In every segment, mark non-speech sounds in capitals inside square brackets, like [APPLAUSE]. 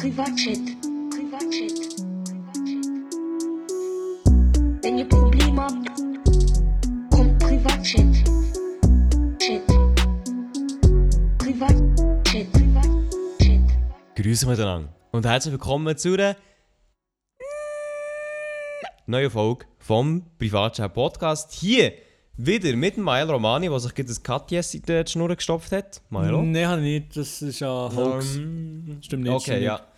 Privatchat. Privatchat. Wenn ihr Probleme habt, kommt Privatchat. Chat. Privatchat. Privatchat. Grüße miteinander und herzlich willkommen zu einer neuen Folge vom Privatchat Podcast. Hier wieder mit dem Milo Romani, der sich gerade das Katjes in die Schnur gestopft hat. Milo? Nein, habe ich nicht. Das ist ja Hoax. Ähm, Stimmt nicht. Okay, stimmt ja.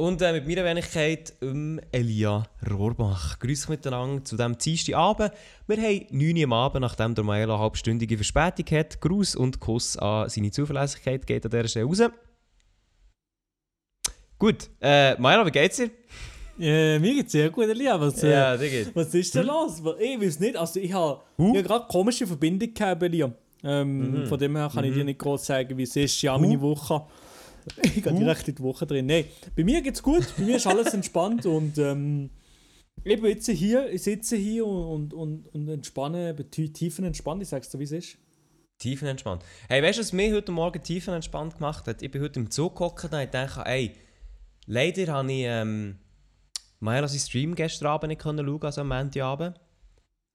Und äh, mit meiner Wenigkeit um Elia Rohrbach. Grüß miteinander zu diesem Dienstagabend. Wir haben 9 Uhr am Abend, nachdem der Maelo eine halbstündige Verspätung hat. Gruß und Kuss an seine Zuverlässigkeit geht an dieser Stelle raus. Gut, äh, Maelo, wie geht's dir? Nicht. Äh, mir geht's sehr gut, Elia. Was, äh, Ja, dir geht. was ist denn los? Ich weiß nicht. Also, ich habe Huh? huh? gerade komische Verbindung gehabt, Elia. Ähm, Mhm. Von dem her kann ich dir nicht groß sagen, wie es ist. Ja, meine Woche. [LAUGHS] Ich gehe direkt in die Woche drin. Nein, bei mir geht's gut. Bei mir ist alles entspannt und ähm, ich jetzt hier, ich sitze hier und, und, und entspanne, bin tie- tiefenentspannt. Ich sag's dir, wie es ist. Tiefenentspannt. Hey, weißt du, was mich heute Morgen tiefenentspannt gemacht hat? Ich bin heute im Zug gehockt und dachte, ey, leider habe ich ähm, Maelo seinen Stream gestern Abend nicht können schauen, also am Montagabend.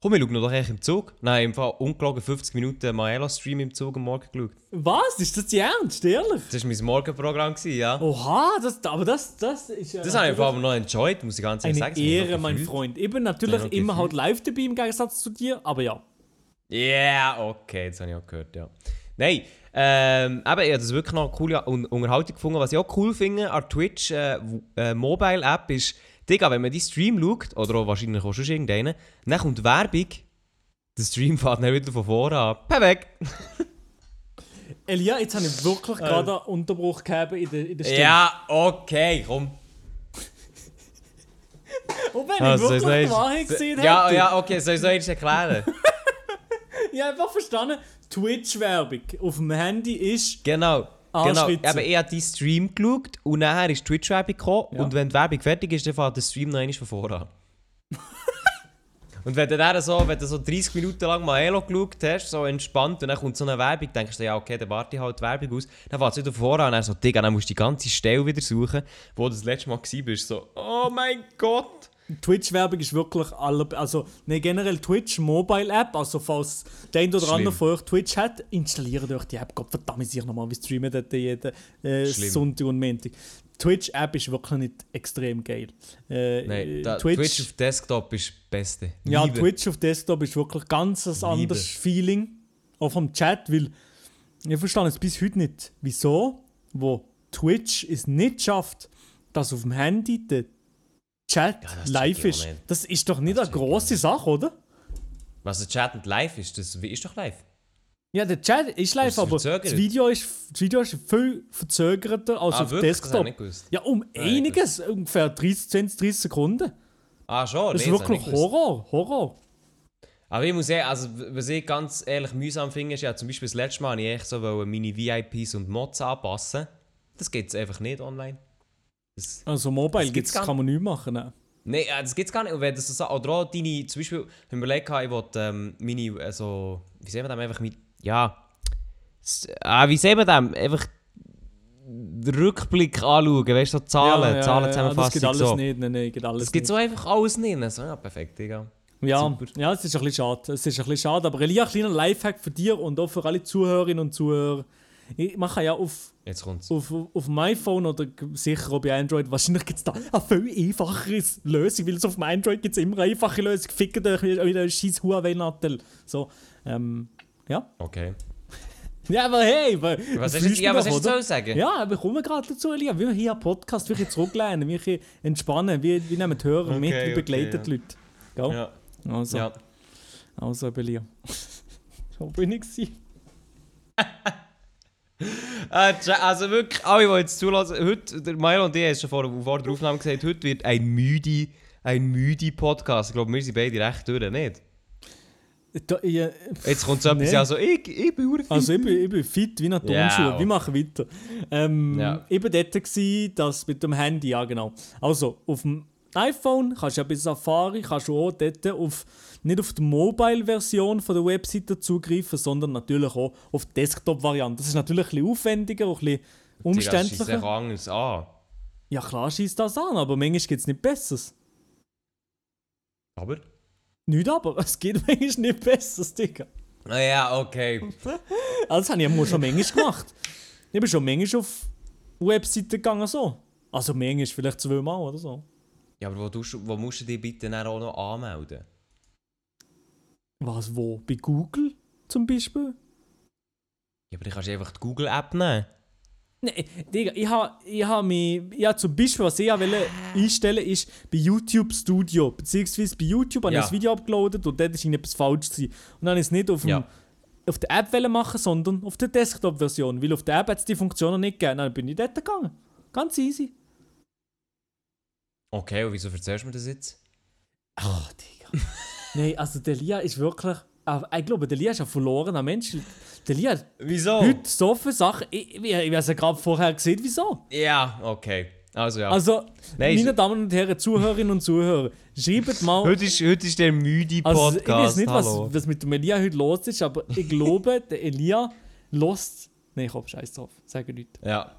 Komm, wir schauen doch eigentlich im Zug. Nein, im Fall ungelogen 50 Minuten Maelo-Stream im Zug am Morgen geschaut. Was? Ist das die Ernst? Ehrlich? Das war mein Morgenprogramm, gewesen, ja. Oha, das, aber das, das ist ja. Das habe ich allem noch enjoyed, muss ich ganz ehrlich Eine sagen. Mich Ehre, noch mein. Freund. Ich bin natürlich Ja, noch immer halt live dabei im Gegensatz zu dir, aber ja. Ja, yeah, okay, das habe ich auch gehört, ja. Nein, ähm, eben, ich habe das wirklich noch eine coole Un Unterhaltung gefunden. Was ich auch cool finde an Twitch äh, äh, Mobile App ist, Digga, wenn man die Stream schaut, oder auch wahrscheinlich auch schon irgendeinen, dann kommt Werbung, der Stream fährt dann wieder von vorne an. Perfekt! [LAUGHS] Elia, jetzt habe ich wirklich gerade einen Unterbruch gehabt in der, in der Stimme. Ja, okay, komm. [LAUGHS] Und wenn Also, ich wirklich soll die ich- Wahrheit gesehen Ja, hätte. ja, okay, soll ich es erklären? [LAUGHS] Ich habe einfach verstanden, Twitch-Werbung auf dem Handy ist... Genau. Genau, eben, ich habe die Stream geschaut und nachher ist die Twitch-Werbung gekommen Ja. und wenn die Werbung fertig ist, dann fährt der Stream noch einmal von vorne an. [LAUGHS] und wenn du dann so, wenn du so 30 Minuten lang mal Elo geschaut hast, so entspannt, und dann kommt so eine Werbung, denkst du, ja okay, dann warte ich halt die Werbung aus, dann fährt es wieder von vorne an und dann so, Digga, dann musst du die ganze Stelle wieder suchen, wo du das letzte Mal warst, so, oh mein Gott! Twitch-Werbung ist wirklich alle... Also, ne, generell Twitch Mobile-App, also falls der ein oder andere von euch Twitch hat, installiert euch die App. Gott verdammt, sich nochmal, wir streamen dort jeden äh. Sonntag und Montag. Twitch-App ist wirklich nicht extrem geil. Äh, Nein, da, Twitch, Twitch, auf Desktop ist das Beste. Ja, Liebe. Twitch auf Desktop ist wirklich ganz ein anderes Feeling. Auch vom Chat, weil ich verstehe es bis heute nicht, wieso, wo Twitch es nicht schafft, dass auf dem Handy der Chat Ja, das live ist. Das ist doch nicht Das eine grosse Sache, oder? Was der Chat nicht live ist, das ist doch live. Ja, der Chat ist live, ist aber verzögert. das Video ist, das Video ist viel verzögerter als Ah, auf wirklich? Desktop. Ja, um ich einiges, ungefähr 30, 20, 30 Sekunden. Ah, schon? Das ist Nee, wirklich. Horror, Horror. Aber ich muss sagen, also, was ich ganz ehrlich mühsam finde, ist ja zum Beispiel das letzte Mal, ich echt so meine VIPs und Mods anpassen. Das geht einfach nicht online. Das, Also Mobile Das gibt's gibt's, gar kann man nicht machen. Ne? Nein, äh, das gibt es gar nicht. Und wenn das so, oder auch deine, zum Beispiel, wenn wir überlegt ich wollte ähm, meine, also, wie sehen wir das, einfach mit, ja, ah, wie sehen wir das, einfach den Rückblick anschauen, weißt du, so Zahlen, Zahlen Das zusammenfassen. geht alles so. nicht, nein, nein, geht alles Das gibt so einfach alles nicht. So, ja, perfekt, Digga. Ja, super. ja, es ist ein bisschen schade. Es ist ein bisschen schade, aber Elia, ein kleiner Lifehack für dich und auch für alle Zuhörerinnen und Zuhörer. Ich mache ja auf, Jetzt kommt's. auf, auf dem iPhone oder sicher auch bei Android, wahrscheinlich gibt es da eine viel einfachere Lösung, weil es auf dem Android gibt es immer eine einfache Lösung. Fickt euch wieder scheiß Huawei-Nattel. So, ähm, ja. Okay. Ja, aber hey, wa- Was fühlst du, ja, was doch, hast du oder? zu sagen? Ja, aber kommen wir gerade dazu, Elia. Wir hier einen Podcast, wir können zurücklehnen, wir entspannen, wir, wir nehmen die Hörer Okay, mit, wir okay, begleiten ja. die Leute. Gell? Ja. Also, ja. also Elia. so [LAUGHS] bin ich [LAUGHS] also wirklich, alle, die jetzt zulassen, heute, der Milo und ich haben schon vor, vor der Aufnahme gesagt, heute wird ein müde, ein müde Podcast. Ich glaube, wir sind beide recht durch, nicht? Da, ich, Jetzt kommt so etwas, Nee. ja, so, ich, ich bin urfit. also ich bin, ich bin fit wie eine Ja, Turnschuhe. okay. Wir machen weiter. Ähm, Ja. Ich war dort, gewesen, das mit dem Handy, ja genau. Also, auf dem iPhone kannst du ja bei Safari kannst du auch dort auf, nicht auf die Mobile-Version der Webseite zugreifen, sondern natürlich auch auf die Desktop-Variante. Das ist natürlich ein bisschen aufwendiger, auch ein bisschen ist umständlicher. einfach anders an. Ja, klar schießt das an, aber manchmal gibt es nicht Besseres. Aber? Nicht aber, [LAUGHS] es geht manchmal nicht Besseres, Digga. Ah ja, okay. [LAUGHS] Also, das habe ich ja schon manchmal gemacht. Ich bin schon manchmal auf Webseiten gegangen, so. Also, manchmal vielleicht zweimal oder so. Ja, aber wo, du- wo musst du dich bitte dann auch noch anmelden? Was, wo? Bei Google zum Beispiel? Ja, aber du kannst einfach die Google-App nehmen. Nein, Digga, ich habe ich ha mich. Ja, zum Beispiel, was ich ja wollte einstellen ist bei YouTube Studio. Beziehungsweise bei YouTube habe Ja. ich ein Video abgeladen und dort ist irgendetwas falsch gewesen. Und dann habe ich es nicht auf, dem, Ja. auf der App machen, sondern auf der Desktop-Version. Weil auf der App hat es die Funktion noch nicht gegeben. Dann bin ich dort gegangen. Ganz easy. Okay, und wieso erzählst du mir das jetzt? Ach, Digga. [LAUGHS] Nein, also der Lia ist wirklich. ah, Ich glaube, der Lia ist ein verlorener Mensch. Der Lia hat Wieso? heute so viele Sachen. Ich, ich, ich habe es ja gerade vorher gesehen, wieso. Ja, okay. Also ja. Also, Nein, meine Damen und Herren, Zuhörerinnen und Zuhörer, schreibt mal. [LAUGHS] heute, ist, heute ist der müde Also, Podcast. ich weiß nicht, was, hallo. was mit dem Elia heute los ist, aber ich [LAUGHS] glaube, der Elia lost. Nein, ich hab Scheiß drauf. Sage nichts. Ja.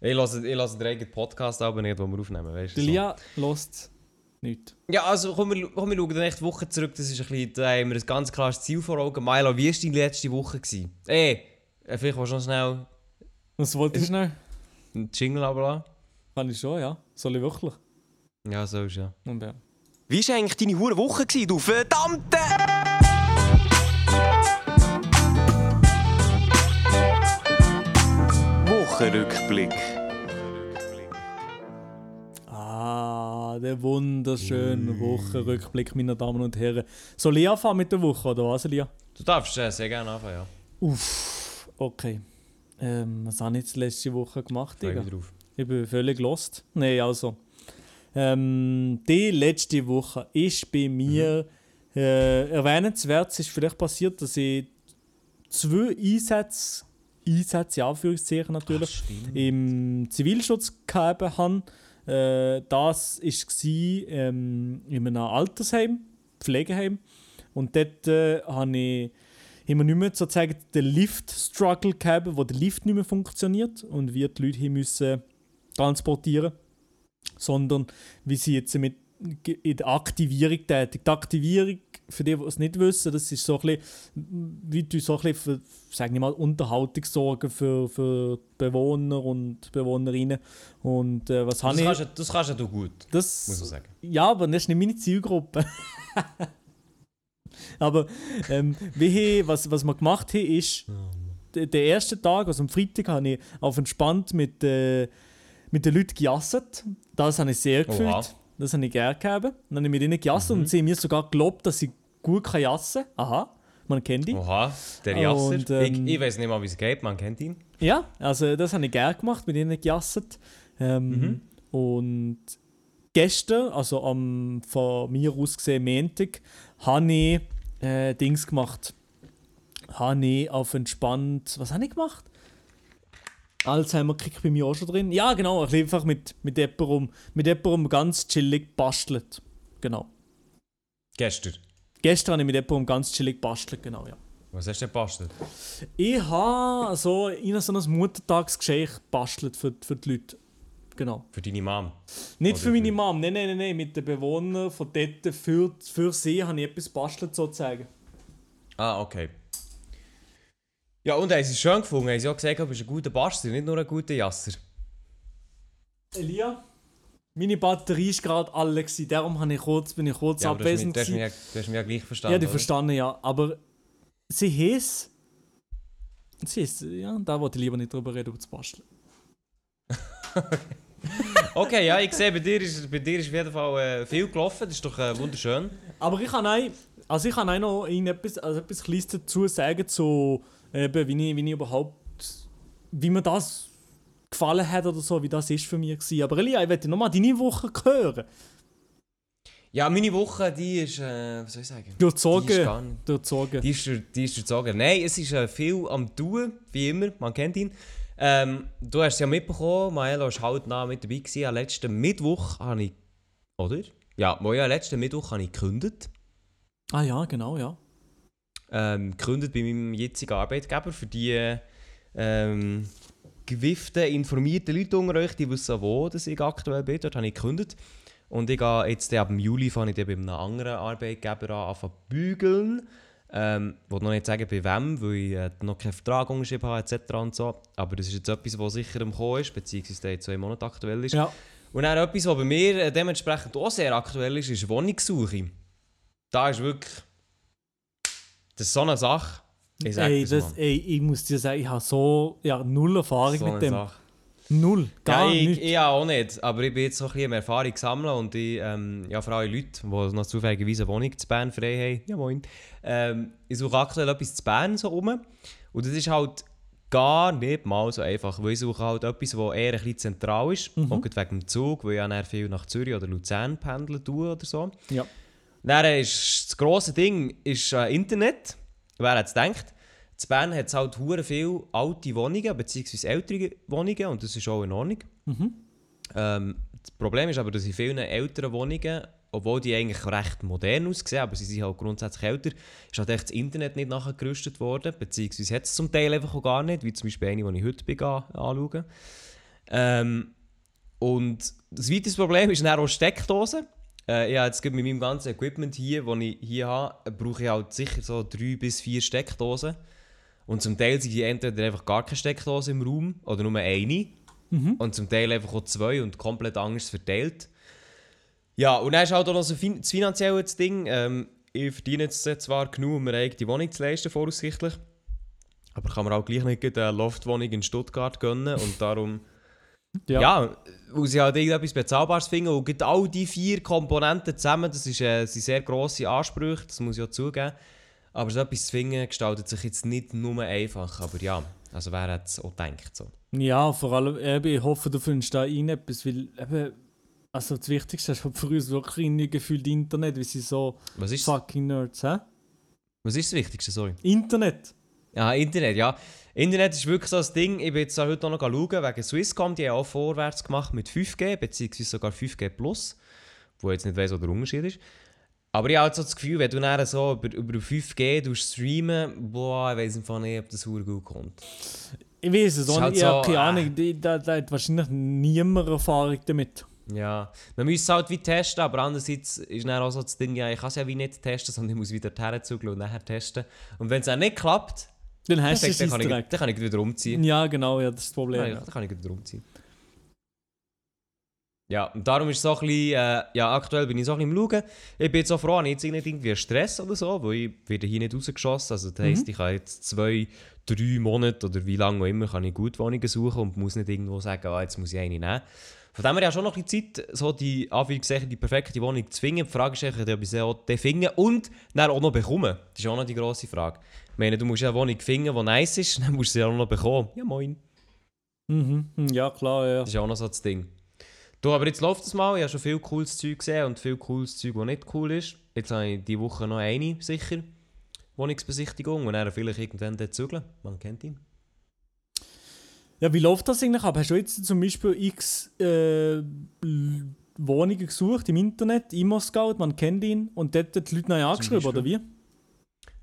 Ich lasse, ich lasse den eigenen Podcast aber nicht, den wir aufnehmen, weißt du? Der so. Lost nichts. Ja, also komm, wir, komm, wir schauen dann echt Woche zurück. Das ist ein bisschen, da haben wir ein ganz klares Ziel vor Augen. Milo, wie war deine letzte Woche? Gewesen? Ey, äh, vielleicht willst du noch schnell Was wollte ich schnell? einen Jingle ablassen? Kann ich schon, ja. Soll ich wirklich? Ja, so ist ja. Und ja. Wie war eigentlich deine hure Woche, gewesen, du verdammte... Wochenrückblick. Ah, der wunderschöne Wochenrückblick, meine Damen und Herren. Soll ich anfangen mit der Woche, oder was, Elia? Du darfst äh, sehr gerne anfangen, ja. Uff, okay. Ähm, was habe ich jetzt letzte Woche gemacht, Digga? Ich bin völlig lost. Nein, also. Ähm, die letzte Woche ist bei mir äh, erwähnenswert. Es ist vielleicht passiert, dass ich zwei Einsätze, Einsätze in Anführungszeichen natürlich, stimmt. im Zivilschutz gehabt habe. Äh, das war ähm, in einem Altersheim, Pflegeheim. Und dort äh, habe ich immer nicht mehr sozusagen den Lift-Struggle gehabt, wo der Lift nicht mehr funktioniert und wir die Leute hier müssen transportieren sondern wie sie jetzt mit in der Aktivierung tätig. Die Aktivierung, für die, die es nicht wissen, das ist so ein bisschen, wie du so ein bisschen für, sagen wir mal, Unterhaltung sorgen für, für Bewohner und Bewohnerinnen. Und äh, was Das habe kannst, ich... du- das kannst ja du gut, Das, muss man sagen. ja, aber das ist nicht meine Zielgruppe. [LAUGHS] aber ähm, wie ich, was, was wir gemacht haben, ist, der, der erste Tag, also am Freitag, habe ich auf entspannt mit, äh, mit den Leuten gejasset. Das habe ich sehr gefühlt. Oha. Das habe ich gerne gehabt. Dann habe ich mit ihnen gejasset und sie haben mir sogar geglaubt, dass ich jassen kann. Aha, man kennt ihn. Oha, der Jasser. Und, ähm, ich ich weiß nicht mal, wie es geht, man kennt ihn. Ja, also das habe ich gerne gemacht, mit ihnen gejasset. Ähm, Und gestern, also am von mir aus gesehen Montag, habe ich äh, Dings gemacht. Habe ich auf entspannt. Was habe ich gemacht? Alzheimer kriegt bei mir auch schon drin. Ja, genau, ich einfach mit, mit jemandem, mit jemandem ganz chillig bastelt. Genau. Gestern. Gestern habe ich mit jemandem ganz chillig bastelt, genau, ja. Was hast du denn gebastelt? Ich habe so in so ein Muttertagsgeschenk gebastelt für, für die Leute. Genau. Für deine Mom. Nicht Oder für meine Mom, nein, nein, nein, nein, mit den Bewohnern von dort für, für sie habe ich etwas gebastelt sozusagen. Ah, okay. Ja, und haben sie es schön gefunden. Haben sie auch gesagt, du bist ein guter Bastard, nicht nur ein guter Jasser. Elia, meine Batterie ist gerade alle gewesen, darum habe ich kurz, bin ich kurz Ja, aber du hast, mich, abwesend du, hast mich, du hast mich ja gleich verstanden. Ja, die verstanden, ja. Aber sie hieß. Sie hieß, ja, da wollte ich lieber nicht drüber reden, über das Basteln. [LAUGHS] Okay, ja, ich sehe, bei dir ist, bei dir ist auf jeden Fall äh, viel gelaufen. Das ist doch äh, wunderschön. Aber ich kann auch, also ich kann auch noch etwas, also etwas Kleines dazu sagen, zu, eben, wie, ich, wie ich überhaupt, wie mir das gefallen hat oder so, wie das ist für mich gewesen. Aber Elia, ich möchte nochmal deine Woche hören. Ja, meine Woche, die ist, äh, was soll ich sagen? Die ist Durchzogen. gar nicht. Durchzogen. Die ist, die ist durchzogen. Nein, es ist äh, viel am Tun, wie immer. Man kennt ihn. Ähm, du hast es ja mitbekommen, Maelo war halt nah mit dabei. Gewesen. Am letzten Mittwoch habe ich. Oder? Ja, ja, letzten Mittwoch habe ich gekündigt. Ah ja, genau, ja. Ähm, gekündigt bei meinem jetzigen Arbeitgeber für die. Ähm, gewifften, informierten Leute unter euch, die wissen, wo dass ich aktuell bin. Dort habe ich gekündigt. Und ich gehe jetzt ab dem Juli fange ich bei einem anderen Arbeitgeber an, anfangen zu bügeln. Ähm, ich will noch nicht sagen, bei wem, weil ich äh, noch keinen Vertrag unterschrieben habe, etc. Und so. Aber das ist jetzt etwas, was sicher im Kommen ist, beziehungsweise der jetzt zwei Monate aktuell ist. Ja. Und dann etwas, was bei mir äh, dementsprechend auch sehr aktuell ist, ist Wohnungssuche. Da ist wirklich... Das ist so eine Sache. Ich sag Ey, das, ey, ich muss dir sagen, ich habe so ja, null Erfahrung So mit dem. Sache. Null. Gar ja, ich, nicht. ich auch nicht, aber ich bin jetzt so ein bisschen Erfahrung sammeln und ich, ähm, ja, vor allem Leute, die noch zufälligerweise eine Wohnung zu Bern frei haben, ja moin, ähm, ich suche aktuell etwas zu Bern so rum und das ist halt gar nicht mal so einfach, weil ich suche halt etwas, das eher ein bisschen zentral ist, Mhm. auch wegen dem Zug, weil ich ja viel nach Zürich oder Luzern pendeln tue oder so. Ja. Dann ist das grosse Ding ist äh, Internet. Wer hätte es gedacht? In Bern hat es halt hure viele alte Wohnungen, beziehungsweise ältere Wohnungen und das ist auch in Ordnung. Ähm, das Problem ist aber, dass in vielen älteren Wohnungen, obwohl die eigentlich recht modern aussehen, aber sie sind halt grundsätzlich älter, ist halt echt das Internet nicht nachher gerüstet worden, beziehungsweise hat es zum Teil einfach auch gar nicht, wie zum Beispiel eine, die ich heute bin, an- anschauen. Ähm, und das weitere Problem ist dann auch Steckdosen. Äh, habe jetzt gerade mit meinem ganzen Equipment hier, das ich hier habe, brauche ich halt sicher so drei bis vier Steckdosen. Und zum Teil sind die entweder einfach gar keine Steckdose im Raum oder nur eine. Und zum Teil einfach auch zwei und komplett anders verteilt. Ja, und dann ist halt auch noch so fin das finanzielle Ding. Ähm, ich verdiene jetzt zwar genug, um mir eine eigene Wohnung zu leisten, voraussichtlich. Aber kann man auch gleich nicht eine Loftwohnung in Stuttgart gönnen. Und darum, Ja. ja, muss ich halt irgendetwas Bezahlbares finden. Und gerade all die vier Komponenten zusammen, das ist, äh, sind sehr grosse Ansprüche, das muss ich auch zugeben. Aber so etwas zu finden, gestaltet sich jetzt nicht nur einfach. Aber ja, also wer hat es auch gedacht. So. Ja, vor allem, eben, ich hoffe, du findest da rein etwas, weil eben, also das Wichtigste ist halt für uns wirklich irgendwie gefühlt Internet, weil sie so Was ist, fucking Nerds, hä? was ist das Wichtigste? Sorry. Internet. Ja, Internet, ja. Internet ist wirklich so das Ding. Ich bin jetzt heute auch noch schauen, wegen Swisscom, die haben auch vorwärts gemacht mit 5G, beziehungsweise sogar 5G Plus, wo ich jetzt nicht weiss, wo der Unterschied ist. Aber ich habe halt so das Gefühl, wenn du dann so über, über 5G du streamen, boah, ich weiß einfach nicht, ob das sehr gut kommt. Ich weiß es auch halt nicht, ich habe so, keine äh. Ahnung, die- da, da hat wahrscheinlich niemand Erfahrung damit. Ja, man müsste es halt wie testen, aber andererseits ist dann auch so das Ding, ja, ich kann es ja wie nicht testen, sondern ich muss wieder herzugeln und nachher testen. Und wenn es dann nicht klappt, Dann hast du es kann ich, dann kann ich wieder umziehen. Ja, genau, ja, das ist das Problem. Ja, dann kann ich wieder umziehen. Ja, und darum ist so ein bisschen, äh, ja, aktuell bin ich so ein bisschen am Schauen. Ich bin jetzt auch froh, ich habe jetzt nicht irgendwie Stress oder so, weil ich werde hier nicht rausgeschossen. Also das heisst, ich kann jetzt zwei, drei Monate oder wie lange auch immer kann ich gut Wohnungen suchen und muss nicht irgendwo sagen, ah, jetzt muss ich eine nehmen. Von dem her ja schon noch ein bisschen Zeit, so die, Anführungszeichen, die perfekte Wohnung zu finden. Die Frage ist eigentlich, ob ich sie auch finden und dann auch noch bekommen. Das ist auch noch die grosse Frage. Ich meine, du musst ja eine Wohnung finden, die nice ist, [LAUGHS] dann musst du sie auch noch bekommen. Ja, moin. Mhm. hm, Ja, klar, ja. Das ist auch noch so das Ding. Du, aber jetzt läuft es mal. Ich habe schon viel cooles Zeug gesehen und viel cooles Zeug, das nicht cool ist. Jetzt habe ich diese Woche noch eine sicher. Wohnungsbesichtigung und dann vielleicht irgendwann dort zügeln. Man kennt ihn. Ja, wie läuft das eigentlich ab? Hast du jetzt zum Beispiel x äh, Wohnungen gesucht im Internet, Immo-Scout, man kennt ihn, und dort die Leute neu angeschrieben, oder wie?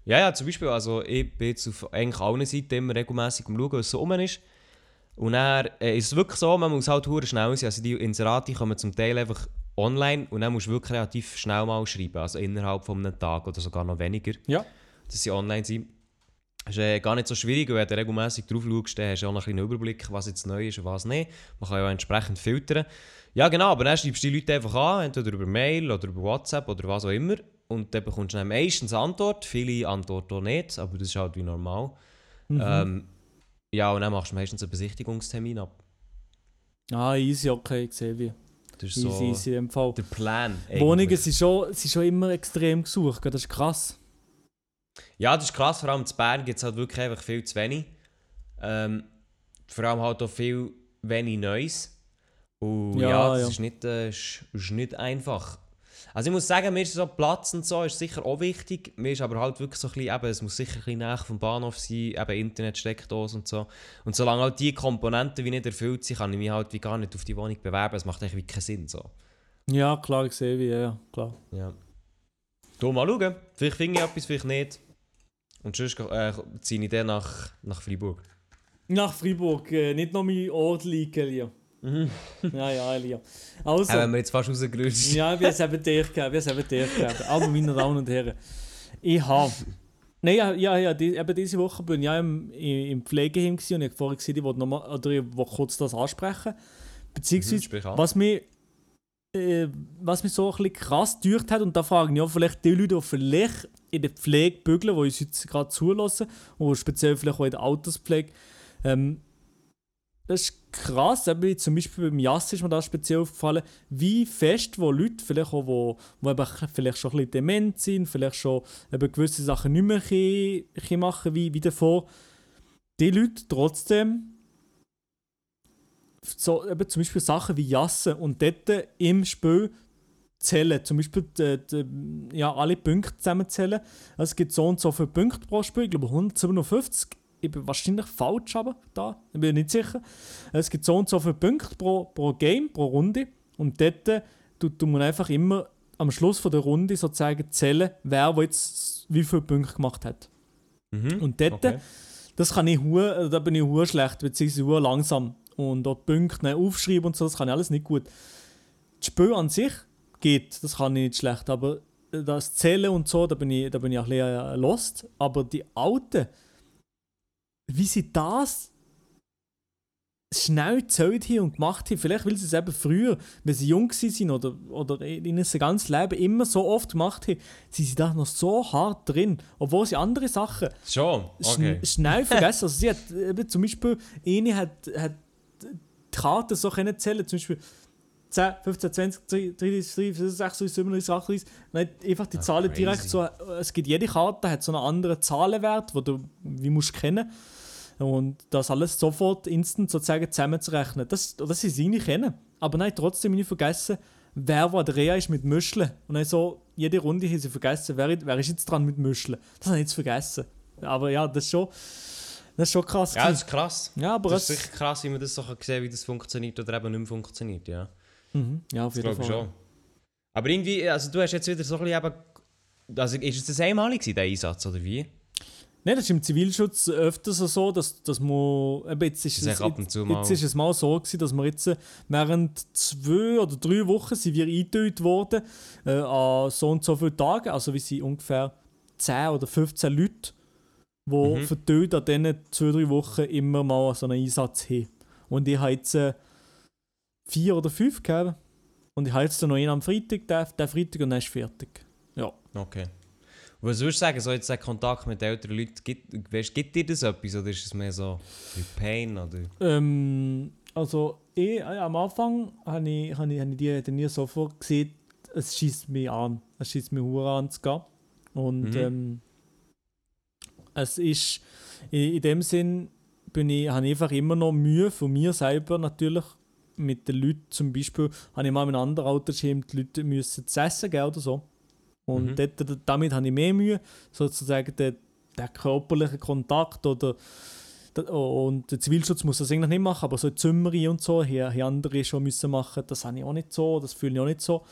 Ja, ja, zum Beispiel, also ich bin jetzt auf eigentlich allen Seiten immer regelmäßig am Schauen, was so rum ist. Und dann äh, ist es wirklich so, man muss halt hure schnell sein. Also die Inserate kommen zum Teil einfach online und dann musst du wirklich relativ schnell mal schreiben. Also innerhalb von einem Tag oder sogar noch weniger. Ja. dass sie online sind. Das ist äh, gar nicht so schwierig, weil wenn du regelmäßig drauf schaust, dann hast du auch noch einen Überblick, was jetzt neu ist und was nicht. Man kann ja entsprechend filtern. Ja genau, aber dann schreibst du die Leute einfach an, entweder über Mail oder über WhatsApp oder was auch immer. Und dann bekommst du dann meistens eine Antwort, viele antworten auch nicht, aber das ist halt wie normal. Ähm, ja, und dann machst du meistens einen Besichtigungstermin ab. Ah, easy, okay, ich sehe wie. Das ist Easy, so easy in dem Fall. der Plan. Wohnungen sind schon, sind schon immer extrem gesucht, das ist krass. Ja, das ist krass, vor allem in Bern gibt es halt wirklich einfach viel zu wenig. Ähm, vor allem halt auch viel wenig Neues. Und ja, Ja, das ja. Ist, nicht, äh, ist, ist nicht einfach. Also ich muss sagen, mir ist so Platz und so ist sicher auch wichtig. Mir ist aber halt wirklich so ein bisschen, eben, es muss sicher ein bisschen näher vom Bahnhof sein, eben Internet, Steckdose und so. Und solange halt die Komponenten wie nicht erfüllt sind, kann ich mich halt wie gar nicht auf die Wohnung bewerben. Es macht eigentlich wie keinen Sinn so. Ja, klar, ich sehe wie, ja, ja, klar. Ja. Du mal schauen. Vielleicht finde ich etwas, vielleicht nicht. Und sonst äh, ziehe ich dann nach, nach Freiburg. Nach Freiburg, äh, nicht noch mein Ort liegen, Elia. [LAUGHS] Ja, ja, Elia. Also, wenn wir jetzt fast rausgerutscht ja, wie es eben dir gegeben, wie es eben dir gegeben. Aber meine Damen und Herren, ich habe... Nein, ja, ja, ja die, eben diese Woche bin ich ja im, im im Pflegeheim gewesen und ich habe vorhin gesehen, ich wollte, noch mal, oder ich wollte kurz das ansprechen. Beziehungsweise, Mhm, was mich, äh, was mich so ein bisschen krass gedeucht hat, und da fragen ja vielleicht die Leute, die vielleicht in der Pflege bügeln, die uns gerade zulassen, und speziell vielleicht auch in der Alterspflege, ähm, das ist krass, eben zum Beispiel beim Jass ist mir das speziell aufgefallen, wie fest wo Leute, vielleicht auch, wo, wo eben vielleicht schon ein bisschen dement sind, vielleicht schon eben gewisse Sachen nicht mehr können, können machen wie, wie davor, die Leute trotzdem so, eben zum Beispiel Sachen wie Jassen und dort im Spiel zählen, zum Beispiel die, die, ja, alle Punkte zusammenzählen. Also es gibt so und so viele Punkte pro Spiel, ich glaube 157. Ich bin wahrscheinlich falsch, aber da, ich bin nicht sicher. Es gibt so und so viele Punkte pro, pro Game, pro Runde. Und dort äh, tut tut man einfach immer am Schluss von der Runde sozusagen zählen, wer wo jetzt wie viele Punkte gemacht hat. Mhm. Und dort, Okay. das kann ich hure, äh, da bin ich hure schlecht, beziehungsweise langsam. Und dort Punkte aufschreiben und so, das kann ich alles nicht gut. Das Spiel an sich geht, das kann ich nicht schlecht, aber äh, das Zählen und so, da bin ich, da bin ich auch ein bisschen äh, lost. Aber die Alten, wie sie das schnell gezählt haben und gemacht haben, vielleicht weil sie es eben früher, wenn sie jung waren oder, oder in ihrem ganzen Leben immer so oft gemacht haben, sind sie da noch so hart drin, obwohl sie andere Sachen Schon? Okay. schn schnell [LAUGHS] vergessen. Also sie hat eben zum Beispiel, eine hat, hat die Karten so können zählen, zum Beispiel 10, 15, 20, 30, 30, 36, 37, 38, dann hat einfach die Ah, Zahlen crazy. direkt so, es gibt jede Karte hat so einen anderen Zahlenwert, den du wie musst kennen und das alles sofort instant sozusagen zusammenzurechnen. Das, das ist seine kennen. Aber nein, trotzdem nicht vergessen, wer war der Rea ist mit Muscheln. Und dann so, jede Runde haben sie vergessen, wer, wer ist jetzt dran mit Muscheln. Das habe ich jetzt vergessen. Aber ja, das ist schon, das ist schon krass. Ja, das ist krass. ja aber Das ist sicher krass, wie man das so kann sehen wie das funktioniert oder eben nicht mehr funktioniert, ja. Mhm, ja, auf jeden Fall. ich schon. Aber irgendwie, also du hast jetzt wieder so ein bisschen eben... Also ist es das einmalig gewesen, der Einsatz, oder wie? Nein, das ist im Zivilschutz öfters so, dass, dass man. Eben jetzt ist, es, ist ab und zu mal- jetzt ist es mal so, gewesen, dass wir jetzt äh, während zwei oder drei Wochen sind wir eingeteilt worden äh, an so und so viele Tagen. Also wir sind ungefähr 10 oder 15 Leute, die Mhm. verteilt an diesen zwei, drei Wochen immer mal so einen Einsatz haben. Und ich habe jetzt äh, vier oder fünf gegeben. Und ich habe jetzt noch einen am Freitag, den, den Freitag und dann ist fertig. Ja. Okay. Was würdest du sagen, so jetzt Kontakt mit älteren Leuten, gibt, weißt, gibt dir das etwas oder ist es mehr so wie Pain oder... Ähm, also ich, äh, am Anfang habe ich, hab ich, hab ich die nie sofort gesehen, es schießt mich an. Es schießt mich hure an zu gehen. Und Mhm. ähm, es ist in, in dem Sinn bin ich, habe ich einfach immer noch Mühe von mir selber natürlich mit den Leuten zum Beispiel, habe ich mal in einem anderen Altersheim die Leute müssen zu essen geben oder so. Und Mhm. dort, damit habe ich mehr Mühe, sozusagen den, den körperlichen Kontakt oder und der Zivilschutz muss das eigentlich nicht machen, aber so Zimmerin und so, hier, hier andere schon müssen machen, das habe ich auch nicht so, das fühle ich auch nicht so.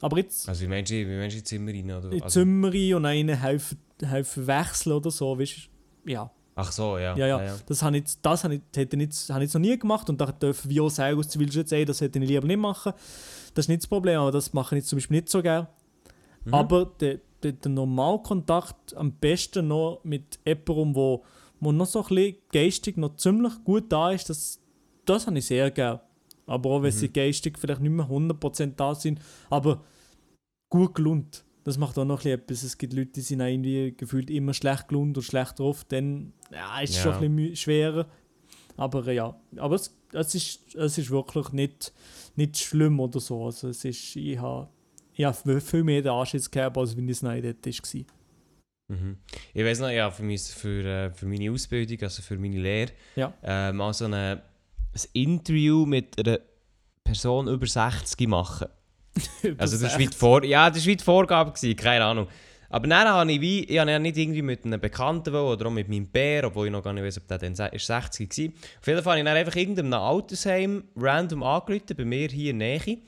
Aber jetzt Also wie meinst du, wie meinst du Zimmer rein? Oder? Also, Zimmerin und einen helfen, helfen wechseln oder so, weißt du? Ja, ach so, ja. ja, ja. Das habe ich, das habe ich, hätte ich, habe ich noch nie gemacht und da dürfen wir auch sagen aus Zivilschutz, ey, das hätte ich lieber nicht machen. Das ist nicht das Problem, aber das mache ich jetzt zum Beispiel nicht so gerne. Mhm. Aber der, der, der Normalkontakt am besten noch mit jemandem, wo, wo noch so ein bisschen geistig noch ziemlich gut da ist, das, das habe ich sehr gerne. Aber auch wenn sie geistig vielleicht nicht mehr 100% da sind, aber gut gelohnt. Das macht auch noch ein bisschen etwas. Es gibt Leute, die sind irgendwie gefühlt immer schlecht gelohnt und schlecht drauf. Dann ja, ist es schon Ja. ein bisschen schwerer. Aber äh, ja, aber es, es, ist, es ist wirklich nicht, nicht schlimm oder so. Also es ist, ich habe ich hab viel mehr den Anschiss gehabt, als wenn es nicht dort war. Mhm. Ich weiß noch, ja, für, mein, für, äh, für meine Ausbildung, also für meine Lehre, Ja. äh, mal so eine, ein Interview mit einer Person über 60 machen. Also das war die, Vor ja, das war die Vorgabe, gewesen, keine Ahnung. Aber dann habe ich, wie, ich habe nicht irgendwie mit einem Bekannten wollen, oder auch mit meinem Bär, obwohl ich noch gar nicht weiß, ob der dann se- ist 60 war. Auf jeden Fall habe ich dann einfach irgendeinem Altersheim random angerufen, bei mir hier in der Nähe.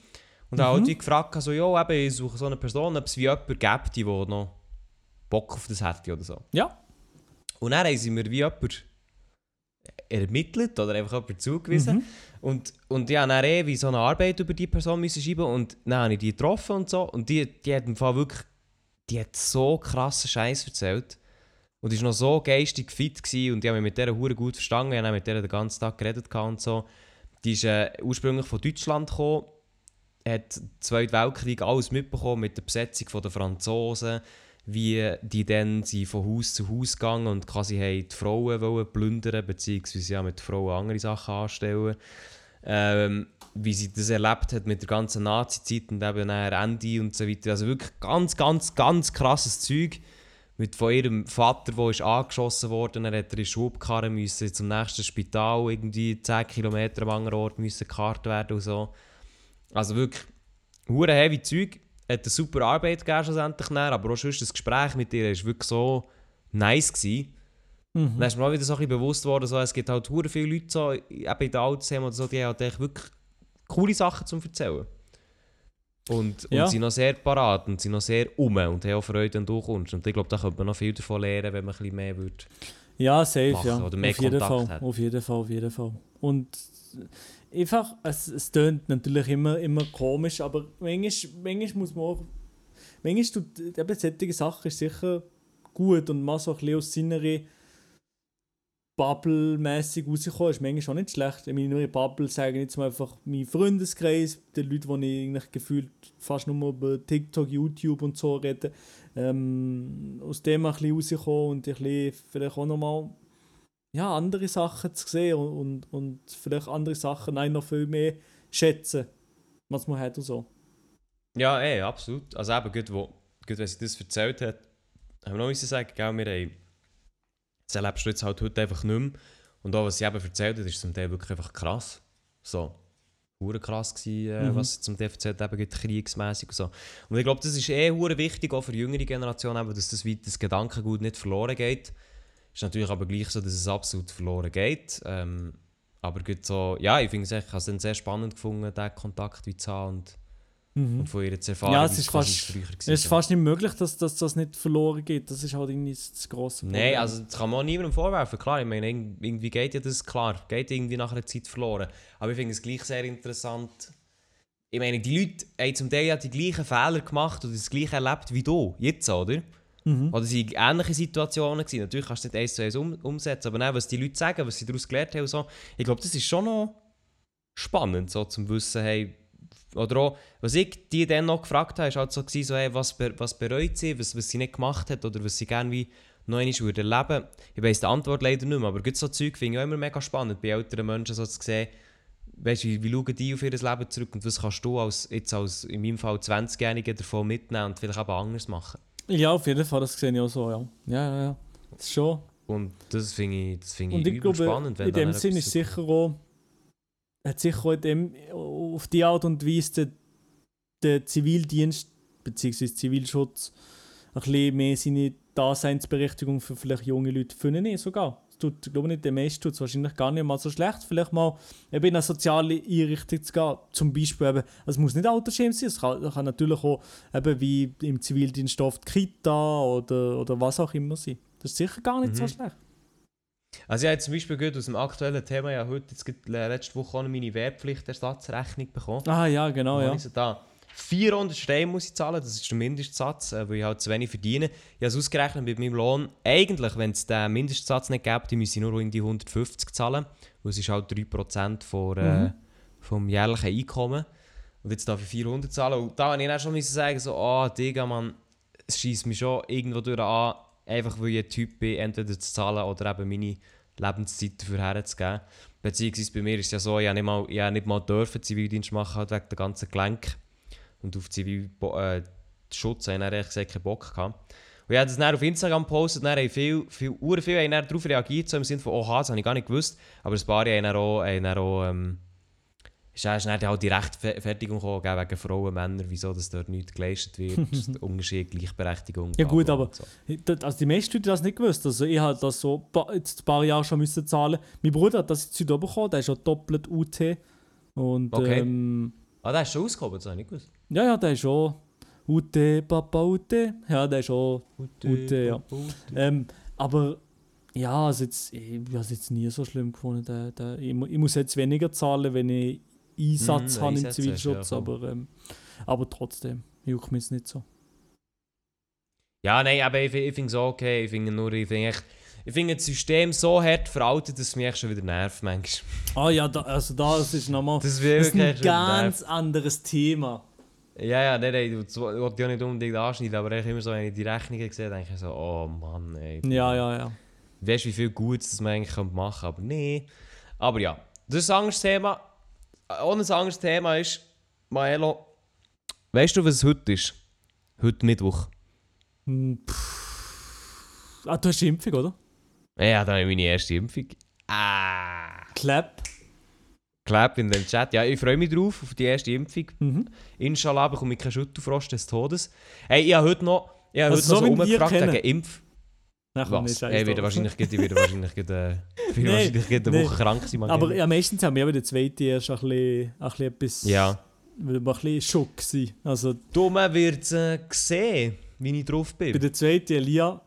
Und habe halt gefragt, also, ja, eben, ich suche so eine Person, ob es wie jemanden gibt, die noch Bock auf das hätte oder so. Ja, Und dann haben sie mir wie jemand ermittelt oder einfach jemand zugewiesen. Und, und ich habe dann eh wie so eine Arbeit über die Person müssen schreiben und dann habe ich die getroffen und so. Und die, die hat im Fall wirklich, die hat so krassen Scheiß erzählt. Und die war noch so geistig fit gewesen, und ich habe mich mit der Hure gut verstanden. Ich habe mit der den ganzen Tag geredet und so. Die ist äh, ursprünglich von Deutschland gekommen, hat den Zweiten Weltkrieg alles mitbekommen mit der Besetzung der Franzosen, wie die dann sind von Haus zu Haus gegangen und quasi haben die Frauen wollen plündern beziehungsweise ja, mit Frauen andere Sachen anstellen. Ähm, wie sie das erlebt hat mit der ganzen Nazi-Zeit und eben nachher Ende und so weiter. Also wirklich ganz, ganz, ganz krasses Zeug. Mit von ihrem Vater, der ist angeschossen worden, er hat in Schubkarre müssen zum nächsten Spital irgendwie 10 Kilometer am anderen Ort müssen gekarrt werden und so. Also wirklich hure heavy Zeug. Hat eine super Arbeit gegeben schlussendlich nachher, aber auch sonst das Gespräch mit ihr war wirklich so nice gewesen. Mhm. Dann ist mir auch wieder so ein bisschen bewusst worden, so, es gibt halt hure viele Leute so, eben in der Altersheim oder so, die haben halt echt wirklich coole Sachen zum erzählen. Und, und Ja. sind noch sehr parat und sind noch sehr um und haben auch Freude, wenn du kommst. Und ich glaube, da könnte man noch viel davon lernen, wenn man ein bisschen mehr würde. Ja, safe, machen ja. oder mehr auf jeden Kontakt Fall. hat. Auf jeden Fall, auf jeden Fall. Und einfach, es, es tönt natürlich immer, immer komisch, aber manchmal, manchmal muss man auch. Manchmal tut eben solche Sachen sicher gut und mal so ein bisschen aus seiner Bubble mäßig rauskommen, ist manchmal auch nicht schlecht. In meiner Bubble sagen jetzt mal einfach mein Freundeskreis, die Leute, die ich eigentlich gefühlt fast nur über TikTok, YouTube und so rede, ähm, aus dem ein bisschen rauskommen und ein vielleicht auch nochmal ja, andere Sachen zu sehen und, und, und vielleicht andere Sachen auch noch viel mehr schätzen, was man hat und so. Ja, ey, absolut. Also eben, gut, wo, gut, wenn sie das erzählt hat, haben wir noch müssen sagen, gell, wir haben, das erlebst du jetzt halt heute einfach nicht mehr. Und auch, was sie eben erzählt hat, ist zum Teil wirklich einfach krass. So. Hure krass gewesen, äh, Mhm. was sie zum Teil erzählt hat, eben kriegsmässig und so. Und ich glaube, das ist eh hure wichtig, auch für die jüngere Generation, eben, dass das, das Gedankengut nicht verloren geht. Ist natürlich aber gleich so, dass es absolut verloren geht. Ähm, aber gut so, ja, ich finde es echt, ich habe es dann sehr spannend gefunden, diesen Kontakt wie zu haben und, und von ihr zu erfahren, Ja, es ist fast- früher Es ist fast nicht möglich, dass, dass das nicht verloren geht. Das ist halt irgendwie das grosse Nein, also das kann man auch niemandem vorwerfen. Klar, ich meine, irg- irgendwie geht ja das, klar, geht irgendwie nach einer Zeit verloren. Aber ich finde es gleich sehr interessant. Ich meine, die Leute haben zum Teil ja die gleichen Fehler gemacht oder das gleiche erlebt wie du, jetzt, oder? Mhm. Oder waren ähnliche Situationen. Gewesen. Natürlich kannst du nicht eins zu eins um, umsetzen, aber nein, was die Leute sagen, was sie daraus gelernt haben so, ich glaube, das ist schon noch spannend, so zum Wissen, hey, oder auch, was ich die dann noch gefragt habe, ist halt so, gewesen, so hey, was, was bereut sie, was, was sie nicht gemacht hat oder was sie gerne wie noch einmal würde erleben. Ich weiss die Antwort leider nicht mehr, aber gut so Zeug finde ich auch immer mega spannend, bei älteren Menschen so zu sehen, weißt, wie, wie schauen die auf ihr Leben zurück und was kannst du als, jetzt als in meinem Fall 20-Jähriger davon mitnehmen und vielleicht eben anders machen. Ja, auf jeden Fall, das sehe ich auch so, ja. Ja, ja, ja. Das ist schon. Und das finde ich, das finde ich, ich glaube, spannend. wenn in dem Sinn ist sicher auch, hat sicher auch dem, auf die Art und Weise der, der Zivildienst bzw. Zivilschutz ein bisschen mehr seine Daseinsberechtigung für vielleicht junge Leute finden eh sogar. Tut, ich glaube nicht, der meiste tut es wahrscheinlich gar nicht mal so schlecht. Vielleicht mal eben in eine soziale Einrichtung zu gehen. Zum Beispiel eben, es muss nicht Altersheim sein, es kann, kann natürlich auch eben wie im Zivildienst oft Kita oder, oder was auch immer sein. Das ist sicher gar nicht so Mhm. schlecht. Also ich habe zum Beispiel gut aus dem aktuellen Thema ja heute, jetzt gerade letzte Woche auch noch meine Wehrpflichtersatzrechnung bekommen. Ah ja, genau, ja. ich sie da? 400 Steine muss ich zahlen, das ist der Mindestsatz, äh, weil ich halt zu wenig verdiene. Ich habe es ausgerechnet mit meinem Lohn. Eigentlich, wenn es den Mindestsatz nicht gäbe, müsste ich nur irgendwie 150 zahlen, weil es ist halt 3% von, äh, Mhm. vom jährlichen Einkommen. Und jetzt darf ich 400 zahlen. Und da habe ich dann schon sagen, so, ah, Digga, Mann, es schießt mich schon irgendwo durch an, einfach weil ich ein Typ bin, entweder zu zahlen oder eben meine Lebenszeit dafür herzugeben. Beziehungsweise bei mir ist es ja so, ich habe nicht mal, ich habe nicht mal dürfen Zivildienst machen, halt wegen der ganzen Gelenk. Und auf Zivilschutz äh, Schutz habe ich dann ehrlich gesagt keinen Bock gehabt. Und ich habe das dann auf Instagram gepostet, dann haben viel, viel, viel, haben darauf reagiert, so im Sinne von, oha, das habe ich gar nicht gewusst. Aber ein paar haben dann auch, haben dann auch ähm, ist dann, halt die Rechtfertigung gekommen, wegen Frauen, Männer, wieso dass dort nichts geleistet wird, [LAUGHS] Unterschied, Gleichberechtigung. Ja, gut, aber- so. Also die meisten Leute haben das nicht gewusst. Also ich habe das so jetzt ein paar Jahre schon müssen zahlen. Mein Bruder hat das jetzt heute bekommen, der ist schon doppelt UT. Und Okay. ähm, Ah, der ist schon ausgehoben, das habe ich nicht gewusst. Ja, ja, der ist schon UT, Papa UT. Ja, der ist schon UT, ja. Ähm, aber Ja, also jetzt, ich habe es jetzt nie so schlimm gefunden. Der, der, ich, ich muss jetzt weniger zahlen, wenn ich Einsatz Mhm, habe im Zivilschutz, ja, aber, ähm, aber trotzdem, juckt mich nicht so. Ja, nein, aber ich, ich finde es okay. Ich finde nur, ich finde ich finde das System so hart veraltet, dass es mich echt schon wieder nervt manchmal. Ah ja, da, also das ist nochmal Das, ist ein ganz anderes Thema. Ja, ja, nein, nein, das wollte ich ja nicht unbedingt anschneiden, aber ich immer so, wenn ich die Rechnungen sehe, denke ich so, oh Mann, ey. Ja, ja, ja. Weißt du, wie viel Gutes das man eigentlich machen könnte, aber nee. Aber ja, das ist ein anderes Thema. Auch ein anderes Thema ist, Maelo, weißt du, was es heute ist? Heute Mittwoch. Hm, pff. Ah, du hast die Impfung, oder? Ja, dann habe ich meine erste Impfung. Ah. Clap. Clap in den Chat. Ja, ich freue mich drauf, auf die erste Impfung. Mhm. Inshallah bekomme ich keinen Schüttelfrost des Todes. Hey, ich habe heute noch, ich habe Also heute noch so so wie wir umgefragt wegen Impf... Komm, Was? ich werde wahrscheinlich, ich werde wahrscheinlich, äh, ich werde Nee, wahrscheinlich eine nee. Woche krank sein. Aber ja, meistens haben wir eben den zweiten erst ein bisschen, ein bisschen etwas... ja. Ein bisschen Schock sein. Also Dumme wird äh, sehen, wie ich drauf bei bin. der zweiten Elia...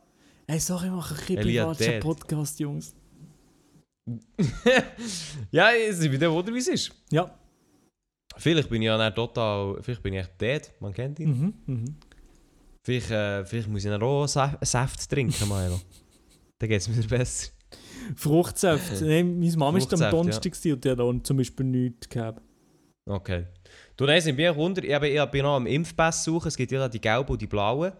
Ey, sorry, ich mache ein dead. Podcast, Jungs. [LAUGHS] ja, es ist wieder wunder, wie es ist. Ja. Vielleicht bin ich ja dann total, vielleicht bin ich echt dead, man kennt ihn. Mhm, mhm. Vielleicht, äh, vielleicht muss ich dann auch Sa Saft trinken, Milo. [LAUGHS] dann geht es mir besser. Fruchtsaft. [LAUGHS] Nee, meine Mama ist am Donnerstag gewesen und die hat auch zum Beispiel nichts gehabt. Okay. Du, nein, sind wir Wunder. Ich, ich bin noch am Impfpass suchen. Es gibt ja die gelben und die blauen.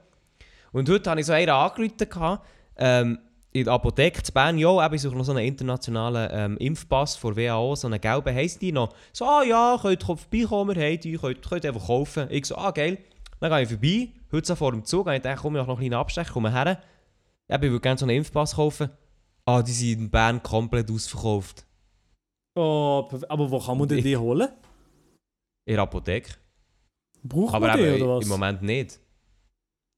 Und heute hatte ich so einen angerufen. gehabt, Ähm, in der Apotheke zu Bern, ja, eben, ich suche noch so einen internationalen ähm, Impfpass von WHO, so einen gelben, heisst die noch. So, ah ja, könnt ihr vorbeikommen, wir haben die, könnt, könnt einfach kaufen. Ich so, ah geil. Dann gehe ich vorbei, heute so vor dem Zug, und ich dachte, komm, ich noch einen kleinen Abstecher, komm her. Eben, ich würde gerne so einen Impfpass kaufen. Ah, die sind in Bern komplett ausverkauft. Oh, aber wo kann man denn die holen? In der Apotheke. Braucht Aber man die eben, oder was? im Moment nicht.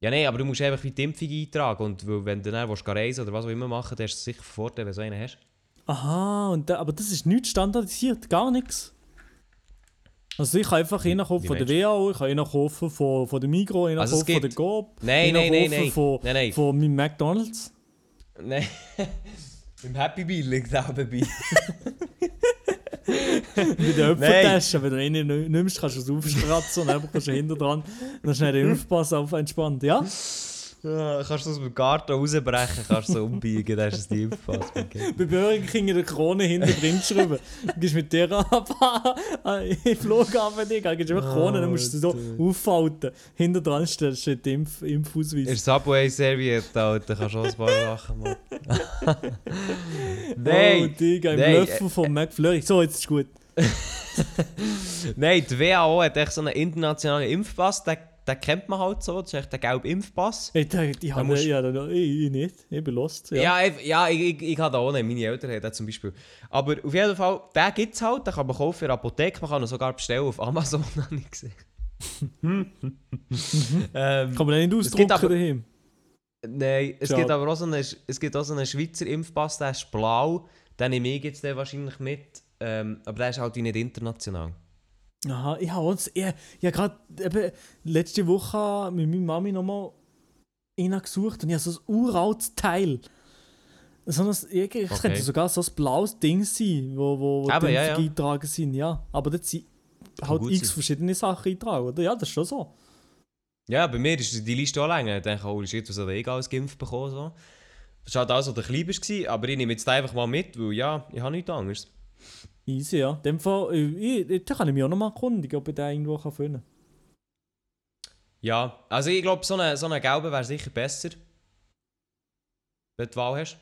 Ja, nein, aber du musst einfach wie die Impfung eintragen. Und wenn du dann willst, reisen oder was auch immer machen, dann hast du sicher Vorteil, wenn du so einen hast. Aha, und da, aber das ist nicht standardisiert, gar nichts. Also ich kann einfach einen kaufen wie von der WHO, ich kann einen kaufen von, von der Migros, einen Also von der Coop, Nein, nein, nein, nein. Von, Nein, nein. von meinem McDonalds. Nein. [LAUGHS] Im Happy Meal liegt auch dabei. Mit der Öpfeltasche, wenn du ni- nimmst, kannst du es aufstratzen und dann kannst du hinter dran dann schnell den Impfpass auf entspannt, ja? Ja, kannst du aus dem Garten rausbrechen, kannst du umbiegen, dann hast du die Impfpass. Bei Burger King in der Krone hinter drin schrauben. Du gehst mit der ab, in den Flughafen, Digga, gehst einfach Krone, dann musst du so auffalten. Hinter dran steht steht der Impf Impfausweis. In der Subway-Serviette, Alter, kannst du auch ein paar Sachen machen. [LAUGHS] Nein! Oh, Digga, im Löffel von McFlurry. So, jetzt ist gut. [LAUGHS] Nein, die WHO hat echt so einen internationalen Impfpass, den, den kennt man halt so, das ist echt der gelbe Impfpass. Ich, habe, musst- ja, ich, ich nicht. Ich bin lost. Ja. Ja, ich, ja ich, ich, ich habe auch nicht, meine Eltern haben zum Beispiel. Aber auf jeden Fall, den gibt es halt, den kann man kaufen in der Apotheke, man kann ihn sogar bestellen auf Amazon, [LAUGHS] habe ich gesehen. [LAUGHS] ähm, Kann man den nicht ausdrucken aber- daheim? Nein, es Schade. gibt aber auch so einen, es gibt auch so einen Schweizer Impfpass, der ist blau, den nehme ich jetzt wahrscheinlich mit, ähm, aber der ist halt nicht international. Aha, ich habe uns, ich, ich habe gerade letzte Woche mit meiner Mami nochmal gesucht und ich habe so ein uraltes Teil. So ein, ich, ich Okay. könnte sogar so ein blaues Ding sein, wo, wo, wo Aber die ja, ja. eingetragen sind, ja. Aber dort sind halt x sein. verschiedene Sachen eingetragen, oder? Ja, das ist schon so. Ja, bei mir ist die Liste auch länger. Ich denke, holy shit, was hat ich als geimpft bekommen? So. Das war halt alles, was der klein war, aber ich nehme jetzt einfach mal mit, weil ja, ich habe nichts anderes. Easy, ja. In dem Fall, ich, ich, da kann ich mich auch nochmal erkundigen, ob ich den irgendwo kann finden Ja, also ich glaube, so eine, so eine gelbe wäre sicher besser. Wenn du die Wahl hast.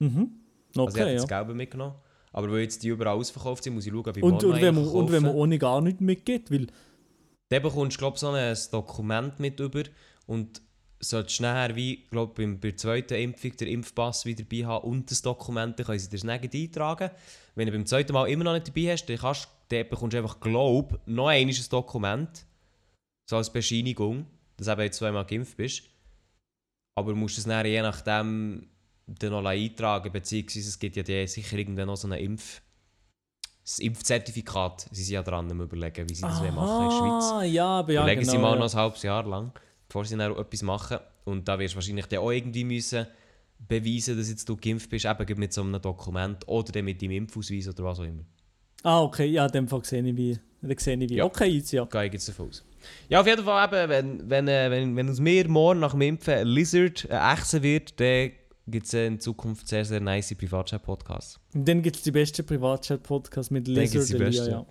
kann. Mhm. Also ich Okay, hätte ja. das gelbe mitgenommen. Aber weil jetzt die überall ausverkauft sind, muss ich schauen, wie Und, und, wenn man, und wenn man ohne gar nichts mitgeht, weil Dann bekommst du, glaube so ein Dokument mit über und solltest nachher, wie, glaube bei der zweiten Impfung, den Impfpass wieder dabei haben und das Dokument, dann können sie dir das negativ eintragen. Wenn du beim zweiten Mal immer noch nicht dabei hast, dann, kannst, dann bekommst du einfach, glaube noch ein Dokument, so als Bescheinigung, dass du eben jetzt zweimal geimpft bist. Aber du musst es dann je nachdem dann noch eintragen, beziehungsweise es gibt ja die, sicher irgendwann noch so eine Impf... Das Impfzertifikat, sie sind ja dran am überlegen, wie sie das wollen machen in der Schweiz. Ah, ja, aber ja, Überlegen genau. sie mal ja. noch ein halbes Jahr lang, bevor sie dann etwas machen. Und da wirst du wahrscheinlich dann auch irgendwie müssen beweisen, dass jetzt du geimpft bist, eben mit so einem Dokument oder dann mit deinem Impfausweis oder was auch immer. Ah, okay, ja, in dem Fall sehe ich wie. Dann sehe ich wie. Ja. Okay, easy, ja. Gehe ich jetzt davon aus. Ja, auf jeden Fall eben, wenn, wenn, äh, wenn, wenn aus mir morgen nach dem Impfen ein Lizard, Echse wird, dann gibt es in Zukunft sehr, sehr nice Privatchat-Podcasts. Und dann gibt es die beste Privatchat-Podcast mit Lizard Elia, ja.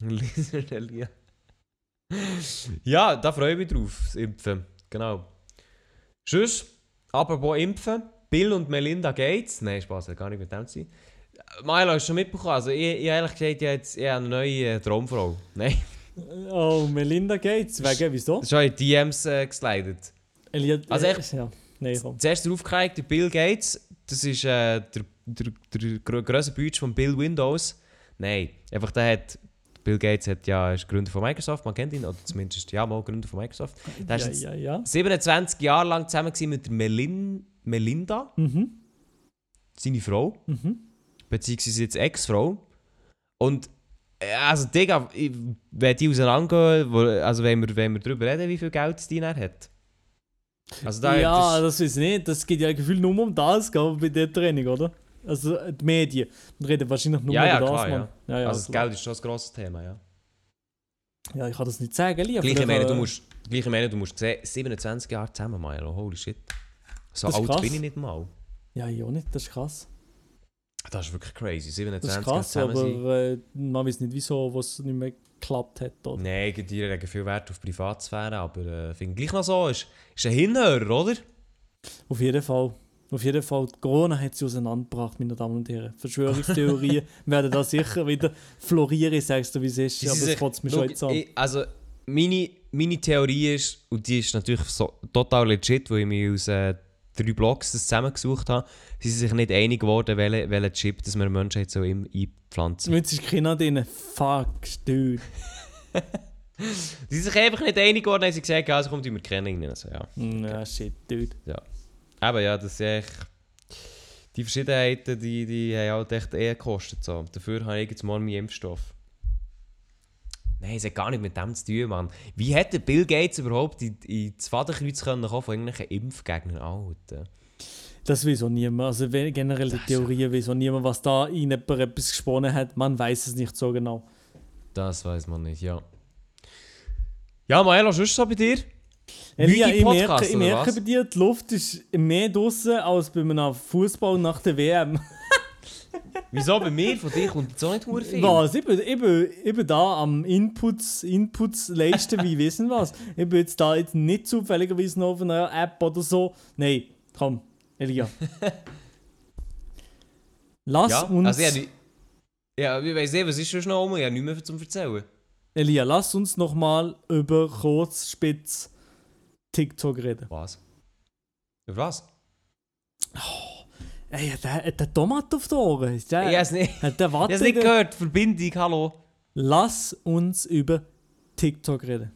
[LAUGHS] Lizard Elia. Ja, da freue ich mich drauf, das Impfen. Genau. Tschüss. Apropos Impfen. Bill und Melinda Gates. Nein, Spaß, gar nicht mit dem zu sein. Milo, hast du schon mitbekommen? Also, ich, ich ehrlich gesagt, ich habe jetzt ich habe eine neue äh, Traumfrau. [LAUGHS] Nein, Oh, Melinda Gates. Wegen, wieso? schon in DMs äh, geslidet. Elia, Also äh, echt? Ja. Nein, komm. Zuerst darauf gekriegt, der Bill Gates, das ist äh, der, der, der gr grösste Budget von Bill Windows. Nein, einfach der hat. Bill Gates hat ja, ist Gründer von Microsoft, man kennt ihn, oder zumindest ja mal Gründer von Microsoft. Der ist Ja, jetzt ja, ja. 27 Jahre lang zusammen mit Melin Melinda, Mhm. seine Frau, Mhm. beziehungsweise jetzt Ex-Frau. Und äh, also, Digga, wenn die auseinandergehen, also wenn wir, wenn wir darüber reden, wie viel Geld die dann hat. Also da ja, das, das weiß ich nicht. Das geht ja gefühlt nur um das, bei der Training, oder? Also äh, die Medien. Reden wahrscheinlich nur Ja, ja, über das, klar, Mann. Ja, ja, also das klar. Geld ist schon ein grosses Thema, ja. ja, ich kann das nicht sagen, Elia. Gleich, ich Vielleicht, meine, du äh, musst, gleich, ich meine, du musst sehen, 27 Jahre zusammen, Milo, holy shit. So Das ist alt krass. bin ich nicht mal. Ja, ich auch nicht, das ist krass. Das ist wirklich crazy, Das 27 ist Jahre krass, zusammen aber sein. äh, man weiß nicht, wieso, was nicht mehr geklappt hat. Oder? Nein, die legen viel Wert auf Privatsphäre, aber äh, finde ich gleich noch so, ist, ist ein Hinhörer, oder? Auf jeden Fall. Auf jeden Fall, Corona hat sie auseinandergebracht, meine Damen und Herren. Verschwörungstheorien [LAUGHS] werden da sicher wieder florieren, sagst du, wie es ist. Die Aber das kotzt mich schon jetzt an. Also, meine, meine Theorie ist, und die ist natürlich so, total legit, weil ich mich aus äh, drei Blogs das zusammengesucht habe, sie sind sich nicht einig geworden, welchen welchen Chip dass wir der Menschheit so im einpflanzen. Jetzt ist keiner drin. Fuck, dude. [LAUGHS] Sie sind sich einfach nicht einig geworden, haben sie gesagt, also kommt immer kennen. Also, ja. Ja, shit, dude. Aber ja, das ist echt... Die Verschiedenheiten, die, die haben halt echt eher gekostet. So. Dafür habe ich jetzt mal meinen Impfstoff. Nein, es hat gar nicht mit dem zu tun, Mann. Wie hätte Bill Gates überhaupt in, in das Vaterkreuz können von irgendwelchen Impfgegnern? Alter. Das weiß auch niemand. Also generell die Theorie weiß auch niemand, was da in jemand etwas gesponnen hat. Man weiß es nicht so genau. Das weiß man nicht, ja. Ja, Maelo, was ist so bei dir? Elia, ich merke, ich merke bei dir, die Luft ist mehr draußen als bei einem Fußball nach der WM. [LAUGHS] Wieso bei mir? Von dir kommt auch nicht hure viel. Was? Ich bin, ich, bin, ich bin da am Inputs, Inputs leisten, wie wissen was. Ich bin jetzt da jetzt nicht zufälligerweise noch auf einer App oder so. Nein, komm, Elia. [LAUGHS] Lass Ja, uns, also ja, die, ja, ich weiss nicht, was ist schon noch um? Ich habe nichts mehr zum Erzählen. Elia, lass uns noch mal über Kurzspitz TikTok reden. Was? Über was? Ey, hat der, der Tomat auf den Ohren? Der, Ich habe es nicht, der ich hab's nicht gehört. Verbindung, hallo. Lass uns über TikTok reden.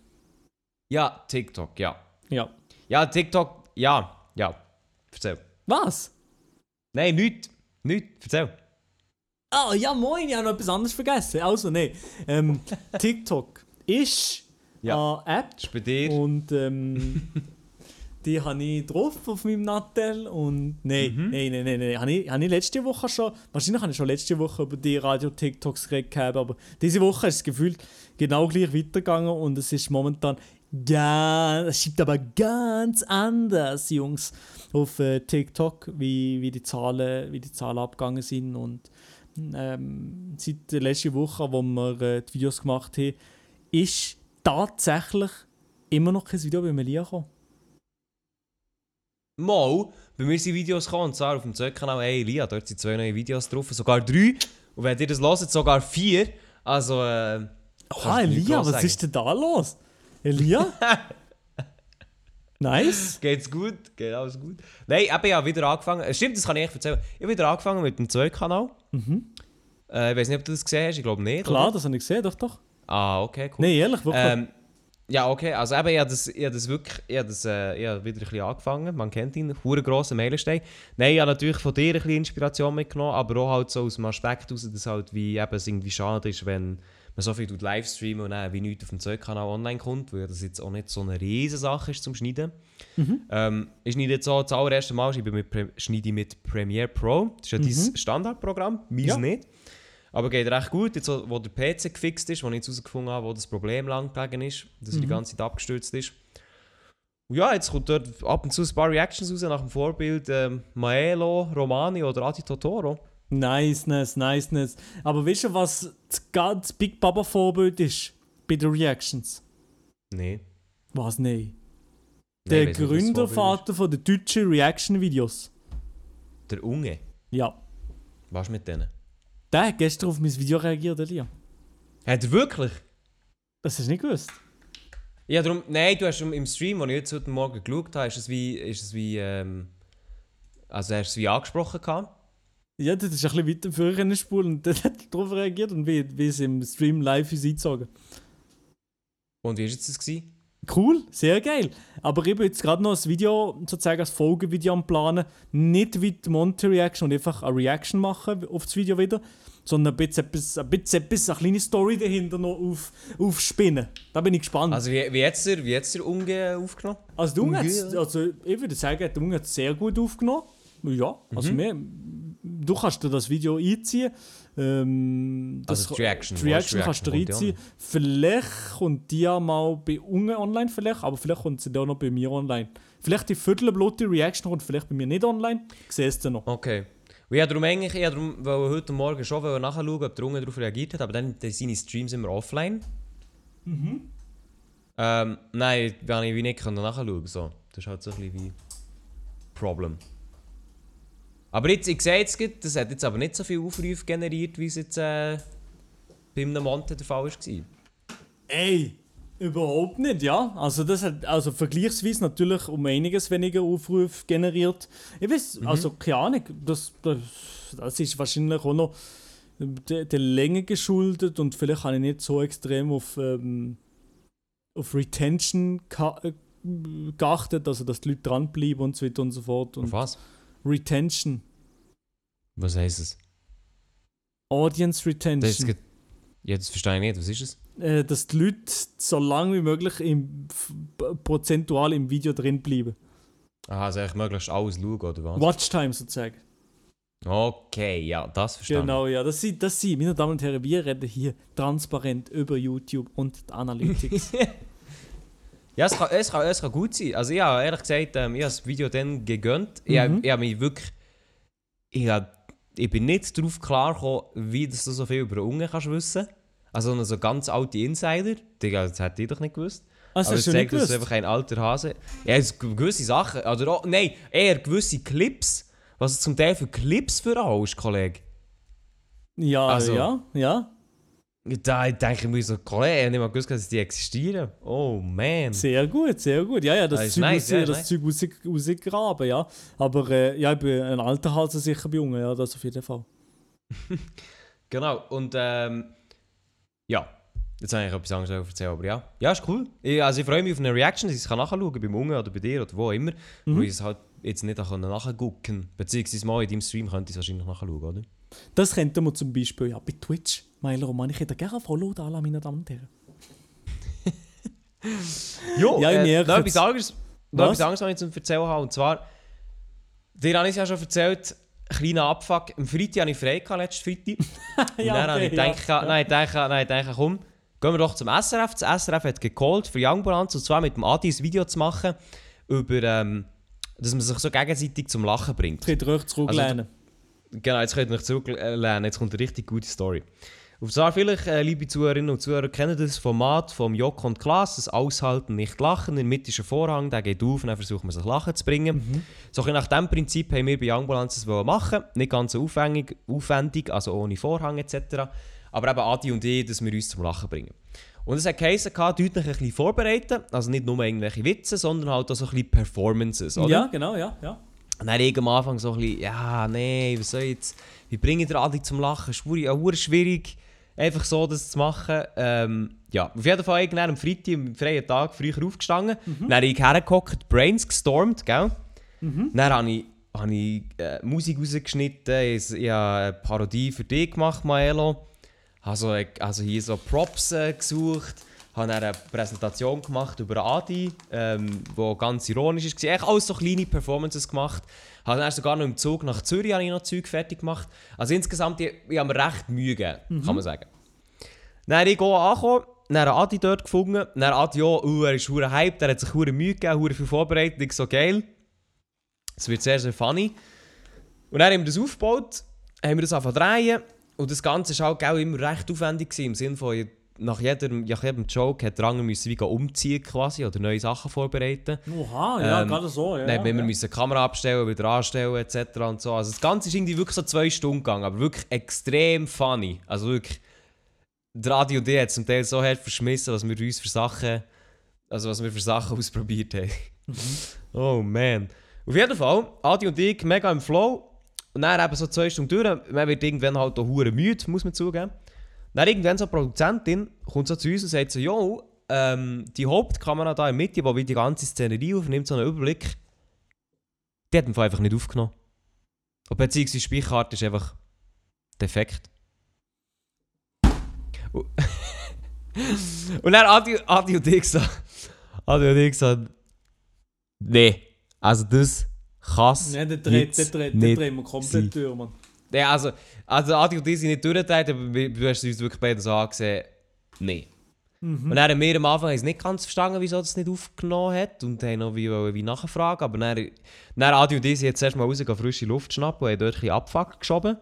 Ja, TikTok, ja. Ja. Ja, TikTok, ja, ja. Erzähl. Was? Nein, nichts. Nichts. Erzähl. Ah, ja, moin, ich habe noch etwas anderes vergessen. Also, nein. Ähm, [LAUGHS] TikTok ist Ja. eine App Das ist bei dir. und ähm, [LAUGHS] die habe ich drauf auf meinem Nattel und nein, Mhm. nein, nein, nein, nein. Habe ich, habe ich letzte Woche schon, wahrscheinlich habe ich schon letzte Woche über die Radio-TikToks geredet, aber diese Woche ist es gefühlt genau gleich weitergegangen und es ist momentan ganz, es schiebt aber ganz anders, Jungs, auf äh, TikTok, wie, wie, die Zahlen, wie die Zahlen abgegangen sind und ähm, seit der letzten Woche, wo wir äh, die Videos gemacht haben, ist tatsächlich immer noch kein Video bei Melia gekommen. Mal, bei mir sind Videos gekommen, und zwar auf dem Zeug-Kanal «Hey Elia», dort sind zwei neue Videos drauf, sogar drei. Und wenn ihr das hört, sogar vier. Also, äh... Ah, Elia, was sagen. ist denn da los? Elia? [LAUGHS] nice. Geht's gut? Geht alles gut? Nein, eben, ich habe wieder angefangen. äh, Stimmt, das kann ich echt erzählen. Ich habe wieder angefangen mit dem Zeug-Kanal. Äh, ich weiß nicht, ob du das gesehen hast, ich glaube nicht. Klar, Oder? das habe ich gesehen, doch, doch. Ah, okay, cool. Nein, ehrlich, wirklich. Ähm, Ja, okay, also eben, ich habe das, ich habe das wirklich, ich habe das, äh, ich habe wieder ein bisschen angefangen, man kennt ihn, hure grosser Meilenstein. Nein, ich habe natürlich von dir ein bisschen Inspiration mitgenommen, aber auch halt so aus dem Aspekt heraus, dass halt wie eben es irgendwie schade ist, wenn man so viel Livestreamen und dann wie nichts auf dem Zeugkanal online kommt, weil das jetzt auch nicht so eine riesige Sache ist zum Schneiden. Ähm, ich schneide jetzt so das allererste Mal ich mit, schneide mit Premiere Pro, das ist ja dein Standardprogramm, meins Ja. nicht. Aber geht recht gut, jetzt wo der PC gefixt ist, wo ich jetzt herausgefunden habe, wo das Problem lang gelegen ist, dass er die ganze Zeit abgestürzt ist. Und ja, jetzt kommt dort ab und zu ein paar Reactions raus nach dem Vorbild ähm, Maelo, Romani oder Adi Totoro. Niceness, niceness. Aber weißt du, was das ganz Big Baba Vorbild ist bei den Reactions? Nee. Was? Nein. Nein, Der Gründervater von den deutschen Reaction-Videos. Der Unge. Ja. Was mit denen? Der hat gestern auf mein Video reagiert, Elia. Hat er wirklich? Das hast du nicht gewusst. Ja, darum, nein, du hast im Stream, den ich jetzt heute Morgen geschaut habe, ist es wie, ist es wie, ähm, also hast du es wie angesprochen gehabt? Ja, das ist ein bisschen weiter früher in der Spur und dann hat er darauf reagiert und wie, wie es im Stream live ist eingezogen. Und wie war jetzt das? Gewesen? Cool, sehr geil. Aber ich bin jetzt gerade noch ein Video, sozusagen als Folgevideo am Planen. Nicht wie die Monte-Reaction und einfach eine Reaction machen auf das Video wieder, sondern ein bisschen etwas, ein bisschen etwas, eine kleine Story dahinter noch auf, aufspinnen. Da bin ich gespannt. Also, wie, wie hat der, wie hat's der Unge aufgenommen? also, der Unge Unge- also ich würde sagen, der Unge hat es sehr gut aufgenommen. Ja, also wir, du kannst dir das Video einziehen. Ähm, das Also die Reaction, Die Reaction die kannst du dir Reaction einziehen. Vielleicht kommt die ja mal bei Unge online, vielleicht, aber vielleicht kommt sie dann auch noch bei mir online. Vielleicht die viertelblotte Reaction kommt vielleicht bei mir nicht online. Siehst du noch. Okay. Und ich darum eigentlich, ich darum, weil heute Morgen schon nachschauen, ob der Unge darauf reagiert hat, aber dann sind seine Streams immer offline. Ähm, nein, habe ich wie nicht nachschauen so. Das ist halt so ein bisschen wie Problem. Aber jetzt, ich sehe jetzt, das hat jetzt aber nicht so viel Aufrufe generiert, wie es jetzt äh, bei einem Monte der Fall war. Ey, überhaupt nicht, ja. Also das hat also vergleichsweise natürlich um einiges weniger Aufrufe generiert. Ich weiß, also keine Ahnung, das, das, das ist wahrscheinlich auch noch der, der Länge geschuldet und vielleicht habe ich nicht so extrem auf, ähm, auf Retention äh, geachtet, also dass die Leute dranbleiben und so weiter und so fort. Und Auf was? Retention, Was heisst es? Audience Das ist Retention. gerade- ja, das verstehe ich nicht. Was ist es? äh, dass die Leute so lange wie möglich im, prozentual im Video drin bleiben. Aha, also eigentlich möglichst alles schauen, oder was? Watchtime sozusagen. Okay, ja, das verstehe ich. Genau, ja. Das sind, das sind, meine Damen und Herren, wir reden hier transparent über YouTube und die Analytics. [LAUGHS] Ja, es kann, es, kann, es kann gut sein. Also ich habe ehrlich gesagt, ähm, ich habe das Video dann gegönnt. Ich, Mhm. ich habe mich wirklich... Ich, hab, ich bin nicht darauf klar gekommen, wie dass du so viel über Unge kannst wissen. Also so ganz alte Insider. Digga, das hätte ich doch nicht gewusst. Also, Aber hast es du zeigt, dass es gewusst? einfach ein alter Hase Ja, gewisse Sachen. Oder auch, nein, eher gewisse Clips. Was es zum Teil für Clips für ist, Kollege. Ja, Also- ja, ja. Da denke ich mir so, Kollege, ich habe nicht mal gewusst, dass die existieren. Oh man. Sehr gut, sehr gut. Ja, ja, das, Das ist Zeug, nice, ja, das. Zeug raus, rausgraben, ja. Aber äh, ja, ich bin ein alter Hase sicher bei Jungen, ja, das auf jeden Fall. [LAUGHS] Genau, und ähm, ja, jetzt habe ich etwas anderes erzählen, aber ja. Ja, ist cool. Ich, also ich freue mich auf eine Reaction, dass ich es nachschauen kann, beim Unge oder bei dir oder wo immer. Mhm. Wo ich es halt jetzt nicht nachgucken konnte. Beziehungsweise mal in deinem Stream könnte ich es wahrscheinlich nachschauen, oder? Das könnte man zum Beispiel ja bei Twitch. Meiler Roman, ich hätte gerne Follow da, meine Damen und Herren. [LAUGHS] Jo, Ja, ich äh, noch etwas anderes, noch Was? etwas anderes, was ich zu erzählen habe. Und zwar, dir habe ich es ja schon erzählt, kleiner Abfuck. Am Freitag hatte ich frei, gehabt, letzten Freitag. [LAUGHS] Und Ja, dann habe ich okay, ja, gedacht, nein, ich denke, nein, denke, komm, gehen wir doch zum SRF. Das SRF hat gecallt für Youngbalance und zwar mit dem Adi ein Video zu machen, über, ähm, dass man sich so gegenseitig zum Lachen bringt. Ich könnte euch zurücklehnen. Genau, jetzt könnt ihr euch zurücklernen. Jetzt kommt eine richtig gute Story. Und zwar vielleicht, äh, liebe Zuhörerinnen und Zuhörer, kennen das Format vom Jock und Klaas, das Aushalten, nicht lachen. In der Mitte ist ein Vorhang, der geht auf und dann versucht man sich Lachen zu bringen. So ein bisschen nach diesem Prinzip haben wir bei Young Balance das wollen machen. Nicht ganz so aufwendig, aufwendig, also ohne Vorhang etc. Aber eben Adi und ich, dass wir uns zum Lachen bringen. Und es hat geheißen, deutlich ein bisschen vorbereiten. Also nicht nur irgendwelche Witze, sondern halt auch so ein bisschen Performances, oder? Ja, genau, ja, ja. Und dann ich am Anfang so ein bisschen, ja, nee, was soll ich jetzt, wie bringe ich den Adi zum Lachen? Schwuri, ja, schwierig. einfach so das zu machen. Ähm, ja, auf jeden Fall irgendwann am Freitag, am freien Tag, früher aufgestanden. Mhm. Dann habe ich hergehockt, Brains gestormt, gell? Dann habe ich, habe ich äh, Musik rausgeschnitten, ich, ich habe eine Parodie für dich gemacht, Maelo. Also, also hier so Props äh, gesucht, habe eine Präsentation gemacht über Adi, ähm, wo ganz ironisch war. Echt alles so kleine Performances gemacht. Habe dann sogar noch im Zug nach Zürich habe ich noch Zeug fertig gemacht. Also insgesamt, ich, ich habe mir recht Mühe gegeben, kann man sagen. Dann habe ich go angekommen, dann habe Adi dort gefunden. Dann Adi auch, uh, er ist hure hyped, er hat sich hure Mühe gegeben, hure viel vorbereitet. Ich so, geil. Es wird sehr, sehr funny. Und dann haben wir das aufgebaut, haben wir das zu drehen. Und das Ganze war auch immer recht aufwendig gewesen, im Sinne von, nach jedem, nach jedem Joke hat der andere müssen wie umziehen quasi oder neue Sachen vorbereiten. Oha, ja, Ähm, gerade so. Ja, Dann haben wir ja. müssen die Kamera abstellen, wieder anstellen etc. Und so. Also das Ganze ist irgendwie wirklich so zwei Stunden gegangen, aber wirklich extrem funny. Also wirklich, der Radio D hat zum Teil so hart verschmissen, was wir uns für Sachen, also was wir für Sachen [LAUGHS] ausprobiert haben. oh man. Auf jeden Fall, Adi und ich mega im Flow. Und dann eben so zwei Stunden durch, man wird irgendwann halt auch hure müde, muss man zugeben. Dann irgendwann so eine Produzentin kommt so zu uns und sagt so, jo, ähm, die Hauptkamera da in der Mitte, die wie die ganze Szenerie aufnimmt, so einen Überblick, die hat einfach nicht aufgenommen. Und beziehungsweise die Speicherkarte ist einfach defekt. Und [LAUGHS] und dann Adi, Adi und ich gesagt, Adi und ich gesagt, nee, also das kann's Ja, der dreht, der jetzt dreht, der nicht dreht mir komplett sein. durch, Mann. Ja, also, also Adi und ich sind nicht durchgedreht, aber wir- du hast uns wirklich beide so angesehen, nee. Und dann haben wir am Anfang haben nicht ganz verstanden, wieso das nicht aufgenommen hat und haben noch wie, wollen wie nachfragen, aber dann, dann Adi und ich sind jetzt erstmal raus, gehen frische Luft schnappen und haben dort ein bisschen Abfuck geschoben.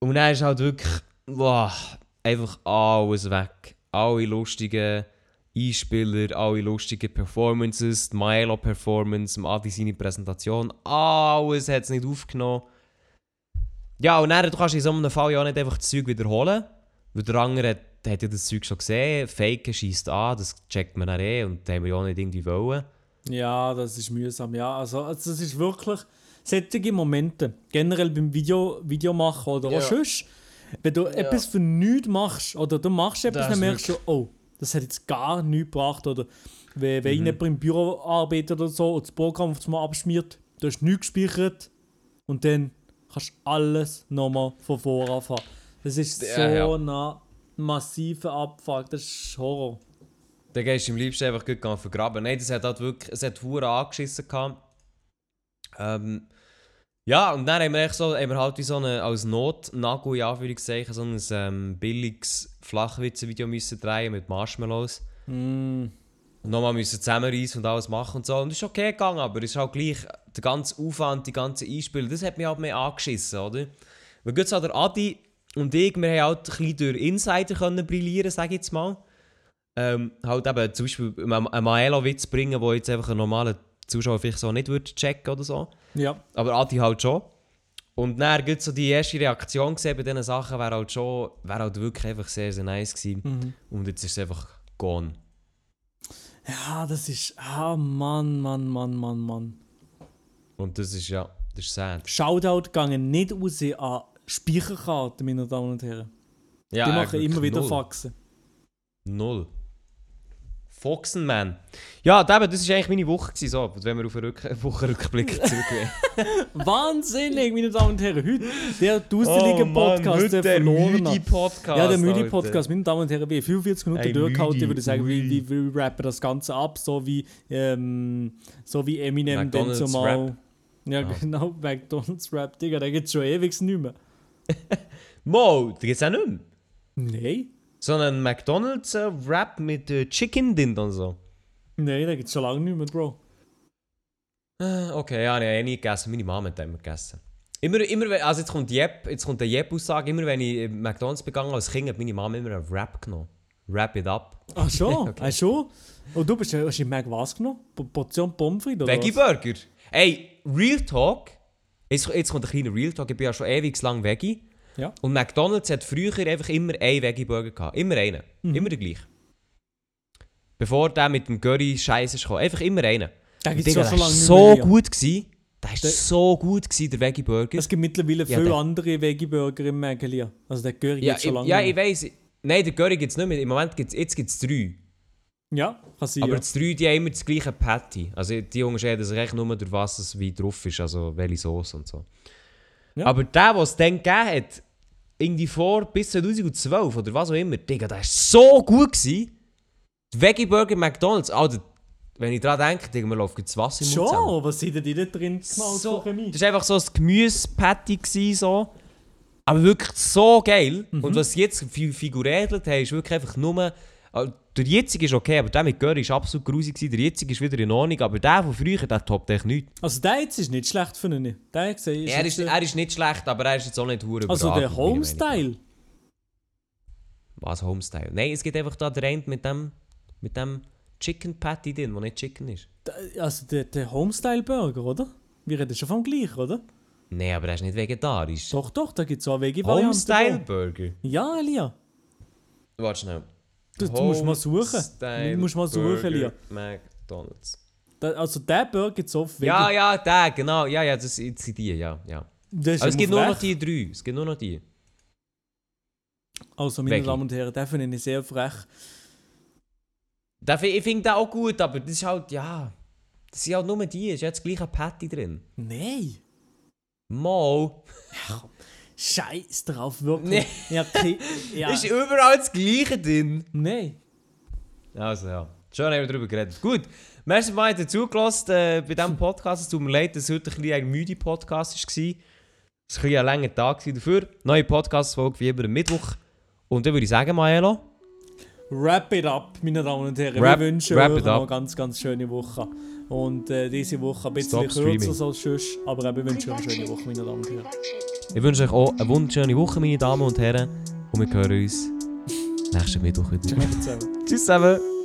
Und dann ist halt wirklich, boah, einfach alles weg. Alle lustigen Einspieler, alle lustigen Performances, die Milo-Performance, Adi seine Präsentation, alles hat es nicht aufgenommen. Ja, und dann, du kannst in so einem Fall ja auch nicht einfach das Zeug wiederholen. Weil der andere hat, hat ja das Zeug schon gesehen. Faken schießt an, das checkt man dann eh und das haben wir ja auch nicht irgendwie wollen. Ja, das ist mühsam, ja. Also, also das ist wirklich solche Momente, generell beim Video, Videomachen oder Ja. auch sonst, wenn du etwas für nichts machst oder du machst etwas, Das dann merkst du, oh, das hat jetzt gar nichts gebracht oder wenn, Mhm. wenn jemand im Büro arbeitet oder so und das Programm auf einmal abschmiert, du hast nichts gespeichert und dann kannst alles nochmal von vorne anfangen. Das ist so Ja, ja. ein massiver Abfuck, das ist Horror. Dann gehst du am liebsten einfach gut vergraben. Nein, das hat halt wirklich, es hat hure angeschissen gehabt. Ähm, ja, und dann haben wir, echt so, haben wir halt wie so eine, als Notnagel, in Anführungszeichen, so ein ähm, billiges Flachwitze-Video müssen drehen mit Marshmallows. Mm. Und nochmal müssen zusammenreißen und alles machen und so. Und es ist okay gegangen, aber es ist halt gleich der ganze Aufwand, die ganze Einspiele, das hat mich halt mehr angeschissen, oder? Weil gut so der Adi und ich, wir haben halt ein bisschen durch Insider können brillieren, sage ich jetzt mal. Ähm, halt eben zum Beispiel einen einen Maelo-Witz bringen, wo jetzt einfach ein normaler Zuschauer vielleicht so nicht würde checken oder so. Ja. Aber Adi halt schon. Und dann gibt so die erste Reaktion gesehen bei diesen Sachen, wäre halt schon, wäre halt wirklich einfach sehr, sehr nice gewesen. Mhm. Und jetzt ist es einfach gone. Ja, das ist. Ah, Mann, Mann, Mann, Mann, Mann. Und das ist ja, das ist sad. Shoutout gehen nicht raus an Speicherkarten, meine Damen und Herren. Ja, Die machen immer wieder null. Faxen. Null. Foxenman. Ja, eben, das war eigentlich meine Woche. Gewesen, so, wenn wir auf einen Rück [LAUGHS] Wochenrückblick [LAUGHS] zurückgehen. Wahnsinnig, meine Damen und Herren. Heute der dusselige Oh Mann, Podcast, heute der der verlorene. müde Podcast. Ja, der müde Alter. Podcast, meine Damen und Herren, wie 45 Minuten durchgehalten, müde, würde ich sagen, wie, wie wir rappen das Ganze ab, so wie, ähm, so wie Eminem dann McDonald's zumal. Rap. Ja, [LAUGHS] [LAUGHS] Ah. genau, McDonalds Rap, Digga, der gibt schon ewig nicht mehr. Mo, da gibt es auch nicht mehr. Nein, Sondern McDonalds Rap mit äh, Chicken Dint und so. nein, der gibt schon lange nicht mehr, Bro. Äh, Okay, ja, ich habe eh nie gegessen. Meine Mama hat immer gegessen. Immer, immer, also jetzt kommt, Jep, jetzt kommt der Jep-Aussage, immer wenn ich in McDonalds begangen als Kind, hat meine Mama immer einen Rap genommen. Wrap it up. Ach schon, Okay. ach schon. Und du bist, hast du Mac was genommen? Portion Pommes frites oder Veggie? Burger. Ey, Real Talk. Jetzt, jetzt kommt ein kleiner Real Talk. Ich bin ja schon ewig lang Veggie. Ja. Und McDonalds hat früher einfach immer einen Veggie Burger gehabt. Immer einen. Mhm. Immer den gleichen. Bevor der mit dem Curry Scheiße kam. Einfach immer einen. Es Digga, schon der so war so mehr. gut. Gewesen. Der war Der- so gut, gewesen, der Veggie Burger. Es gibt mittlerweile Ja, viele der- andere Veggie-Burger im Mägelier. Also der Curry ja, gibt schon ich, lange ja, ich mehr. weiss. Nein, der Curry gibt es nicht mehr. Im Moment gibt es drei. Ja, kann sein. Aber ja. das drei, die haben immer das gleiche Patty. Also die unterscheiden sich echt nur durch was es wie drauf ist, also welche Sauce und so. Ja. Aber der, der es dann gegeben hat, irgendwie vor bis 2012 oder was auch immer, Digga, der war so gut gewesen. Der Veggie Burger McDonalds, Alter, wenn ich daran denke, Digga, mir läuft das Wasser im Mund zusammen. Schon, was sind denn die da drin gemacht so, Chemie? Das war einfach so ein Gemüse-Patty, so. aber wirklich so geil. Mhm. Und was sie jetzt fi figurädelt haben, ist wirklich einfach nur... also Der jetzige ist okay, aber der mit Curry ist absolut grusig. Der jetzige ist wieder in Ordnung, aber der von früher, der toppt echt nichts. Also der jetzt ist nicht schlecht für ihn. Der gesehen ist Er ist, er ist nicht schlecht, aber er ist jetzt auch nicht hure Also der. Homestyle. Was Homestyle? Nein, es gibt einfach da den einen mit dem, mit dem Chicken Patty drin, der nicht Chicken ist. Also der, der Homestyle Burger, oder? Wir reden schon vom gleichen, oder? Nein, aber er ist nicht vegetarisch. Doch, doch, da gibt es auch Veggie-Variante. Homestyle Burger? Ja, Elia. Warte schnell. Du, du musst mal suchen. Du musst mal suchen, Burger Elia. McDonalds. Da, also der Burger gibt es Veggie. Ja, ja, der, genau. Ja, ja, das sind die, ja. ja. Das Aber es gibt nur noch die drei. Es gibt nur noch die. Also, meine Veggie. Damen und Herren, den finde ich sehr frech. Ich finde den auch gut, aber das ist halt, ja. Das sind halt nur die. Es ist ja das gleiche Patty drin. Nein. Mal. Scheiß drauf, wirklich. Nee. Ja, okay. [LAUGHS] ja. Ist überall das gleiche drin. Nein. Also ja, schon haben wir darüber geredet. Gut, merci mal dazugelassen äh, bei diesem Podcast. Es tut mir leid, dass heute ein, bisschen ein müde Podcast war. Es war ein, ein langer Tag dafür. Neue Podcast-Folge wie immer am Mittwoch. Und dann würde ich sagen, Maelo, Wrap it up, meine Damen und Herren. Wrap- Wir wünschen euch noch eine ganz, ganz schöne Woche. Und äh, diese Woche ein bisschen Stop kürzer streaming. als sonst. Aber eben, wir wünschen euch eine schöne Woche, meine Damen und Herren. Ich wünsche euch auch eine wunderschöne Woche, meine Damen und Herren. Und wir hören uns nächsten Mittwoch wieder. Ciao zusammen. Tschüss zusammen.